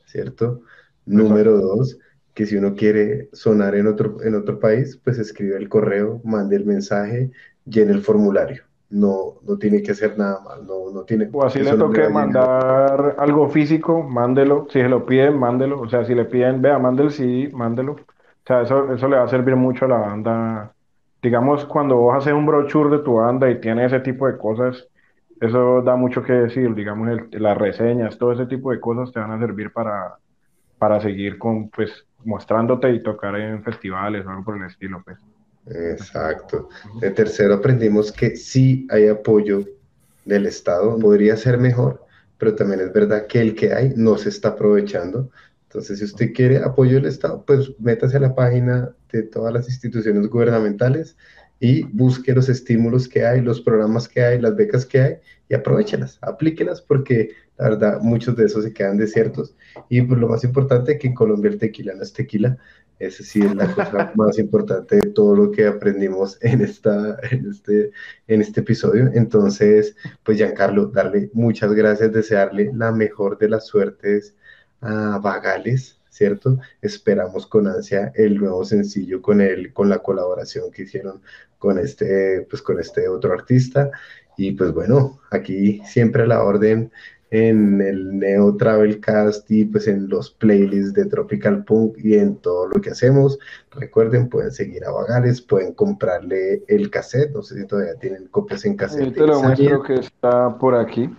¿cierto? Número dos, que si uno quiere sonar en otro, en otro país, pues escribe el correo, mande el mensaje, llene el formulario. No, no tiene que hacer nada más, no, no tiene, O así le toque llenar. mandar algo físico, mándelo. Si se lo piden, mándelo. O sea, si le piden, vea, mándelo, sí, mándelo. O sea, eso, eso le va a servir mucho a la banda. Digamos, cuando vos haces un brochure de tu banda y tiene ese tipo de cosas, eso da mucho que decir. Digamos, las reseñas, todo ese tipo de cosas te van a servir para, para seguir con, pues, mostrándote y tocar en festivales o algo por el estilo, pues. Exacto. De tercero aprendimos que sí hay apoyo del Estado, podría ser mejor, pero también es verdad que el que hay no se está aprovechando. Entonces, si usted quiere apoyo del Estado, pues métase a la página de todas las instituciones gubernamentales y busque los estímulos que hay, los programas que hay, las becas que hay y aprovechelas, aplíquelas porque la verdad muchos de esos se quedan desiertos. Y pues lo más importante que en Colombia el tequila no es tequila, esa sí es la cosa más importante de todo lo que aprendimos en, esta, en, este, en este episodio. Entonces, pues Giancarlo, darle muchas gracias, desearle la mejor de las suertes a Vagales, ¿cierto? Esperamos con ansia el nuevo sencillo con, el, con la colaboración que hicieron con este, pues con este otro artista. Y pues bueno, aquí siempre a la orden en el Neo Travel Cast y pues en los playlists de Tropical Punk y en todo lo que hacemos. Recuerden, pueden seguir a Vagales, pueden comprarle el cassette, no sé si todavía tienen copias en cassette. Ahí te lo muestro que está por aquí.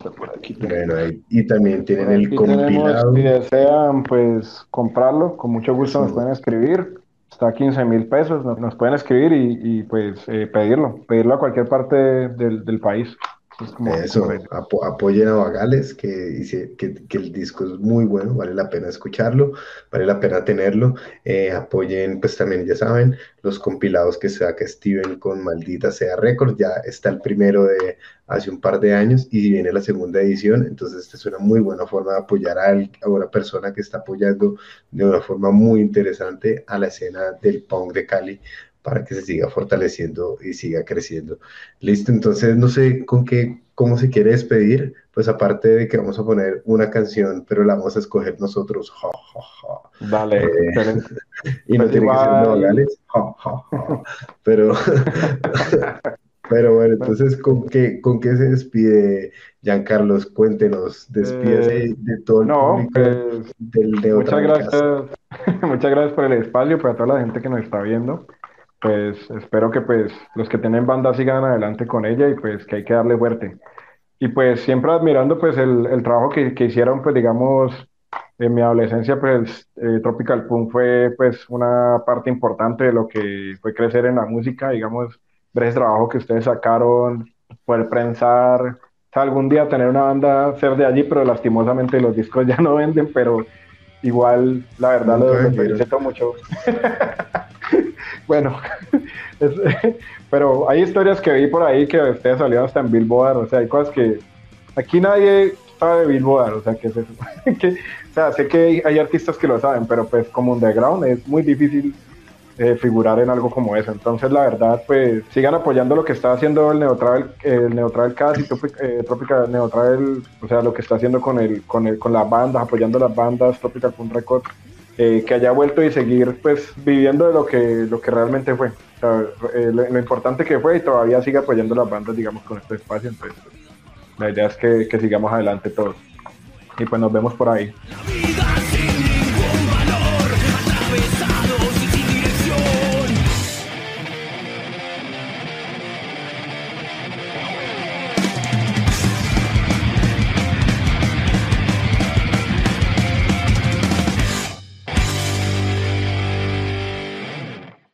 Está por aquí. Bueno, ahí- y también tienen Por el tenemos, compilado. si desean, pues comprarlo, con mucho gusto nos pueden escribir. Está a 15 mil pesos, nos, nos pueden escribir y, y, pues eh, pedirlo, pedirlo a cualquier parte del, del país. Es como- Eso, como- apo- apoyen a Vagales, que, dice que, que el disco es muy bueno, vale la pena escucharlo, vale la pena tenerlo. Eh, apoyen, pues también, ya saben, los compilados que saca Steven con Maldita Sea Records. Ya está el primero de hace un par de años y viene la segunda edición. Entonces, esta es una muy buena forma de apoyar a, a una persona que está apoyando de una forma muy interesante a la escena del punk de Cali para que se siga fortaleciendo y siga creciendo. Listo, entonces no sé con qué, cómo se quiere despedir, pues aparte de que vamos a poner una canción, pero la vamos a escoger nosotros, ja, ja, ja. Dale, Eh, excelente. Y no Pues tiene que ser de ja. Pero, pero bueno, entonces, ¿con qué, con qué se despide Giancarlos? Cuéntenos, despídese Eh, de todo el No, público pues del Neo muchas gracias, muchas gracias por el espacio, para toda la gente que nos está viendo. Pues espero que pues los que tienen banda sigan adelante con ella y pues que hay que darle fuerte. Y pues siempre admirando pues el, el trabajo que, que hicieron pues digamos en mi adolescencia pues eh, Tropical Punk fue pues una parte importante de lo que fue crecer en la música, digamos, ver ese trabajo que ustedes sacaron, poder prensar, o sea, algún día tener una banda, ser de allí, pero lastimosamente los discos ya no venden, pero igual la verdad lo, lo felicito mucho. Bueno, es- pero hay historias que vi por ahí que ustedes salieron hasta en Billboard, o sea, hay cosas que aquí nadie sabe de Billboard, o sea, que, se, que o sea, sé que hay, hay artistas que lo saben, pero pues como underground es muy difícil eh, figurar en algo como eso. Entonces, la verdad, pues sigan apoyando lo que está haciendo el Neotravel, el Neotravel Cast y eh, Tropical Neotravel, o sea, lo que está haciendo con el, con el, con las bandas, apoyando las bandas, Tropical Punk Record, eh, que haya vuelto y seguir pues viviendo de lo que, lo que realmente fue. O sea, eh, lo, lo importante que fue y todavía sigue apoyando las bandas, digamos, con este espacio. Entonces, la idea es que, que sigamos adelante todos. Y pues nos vemos por ahí.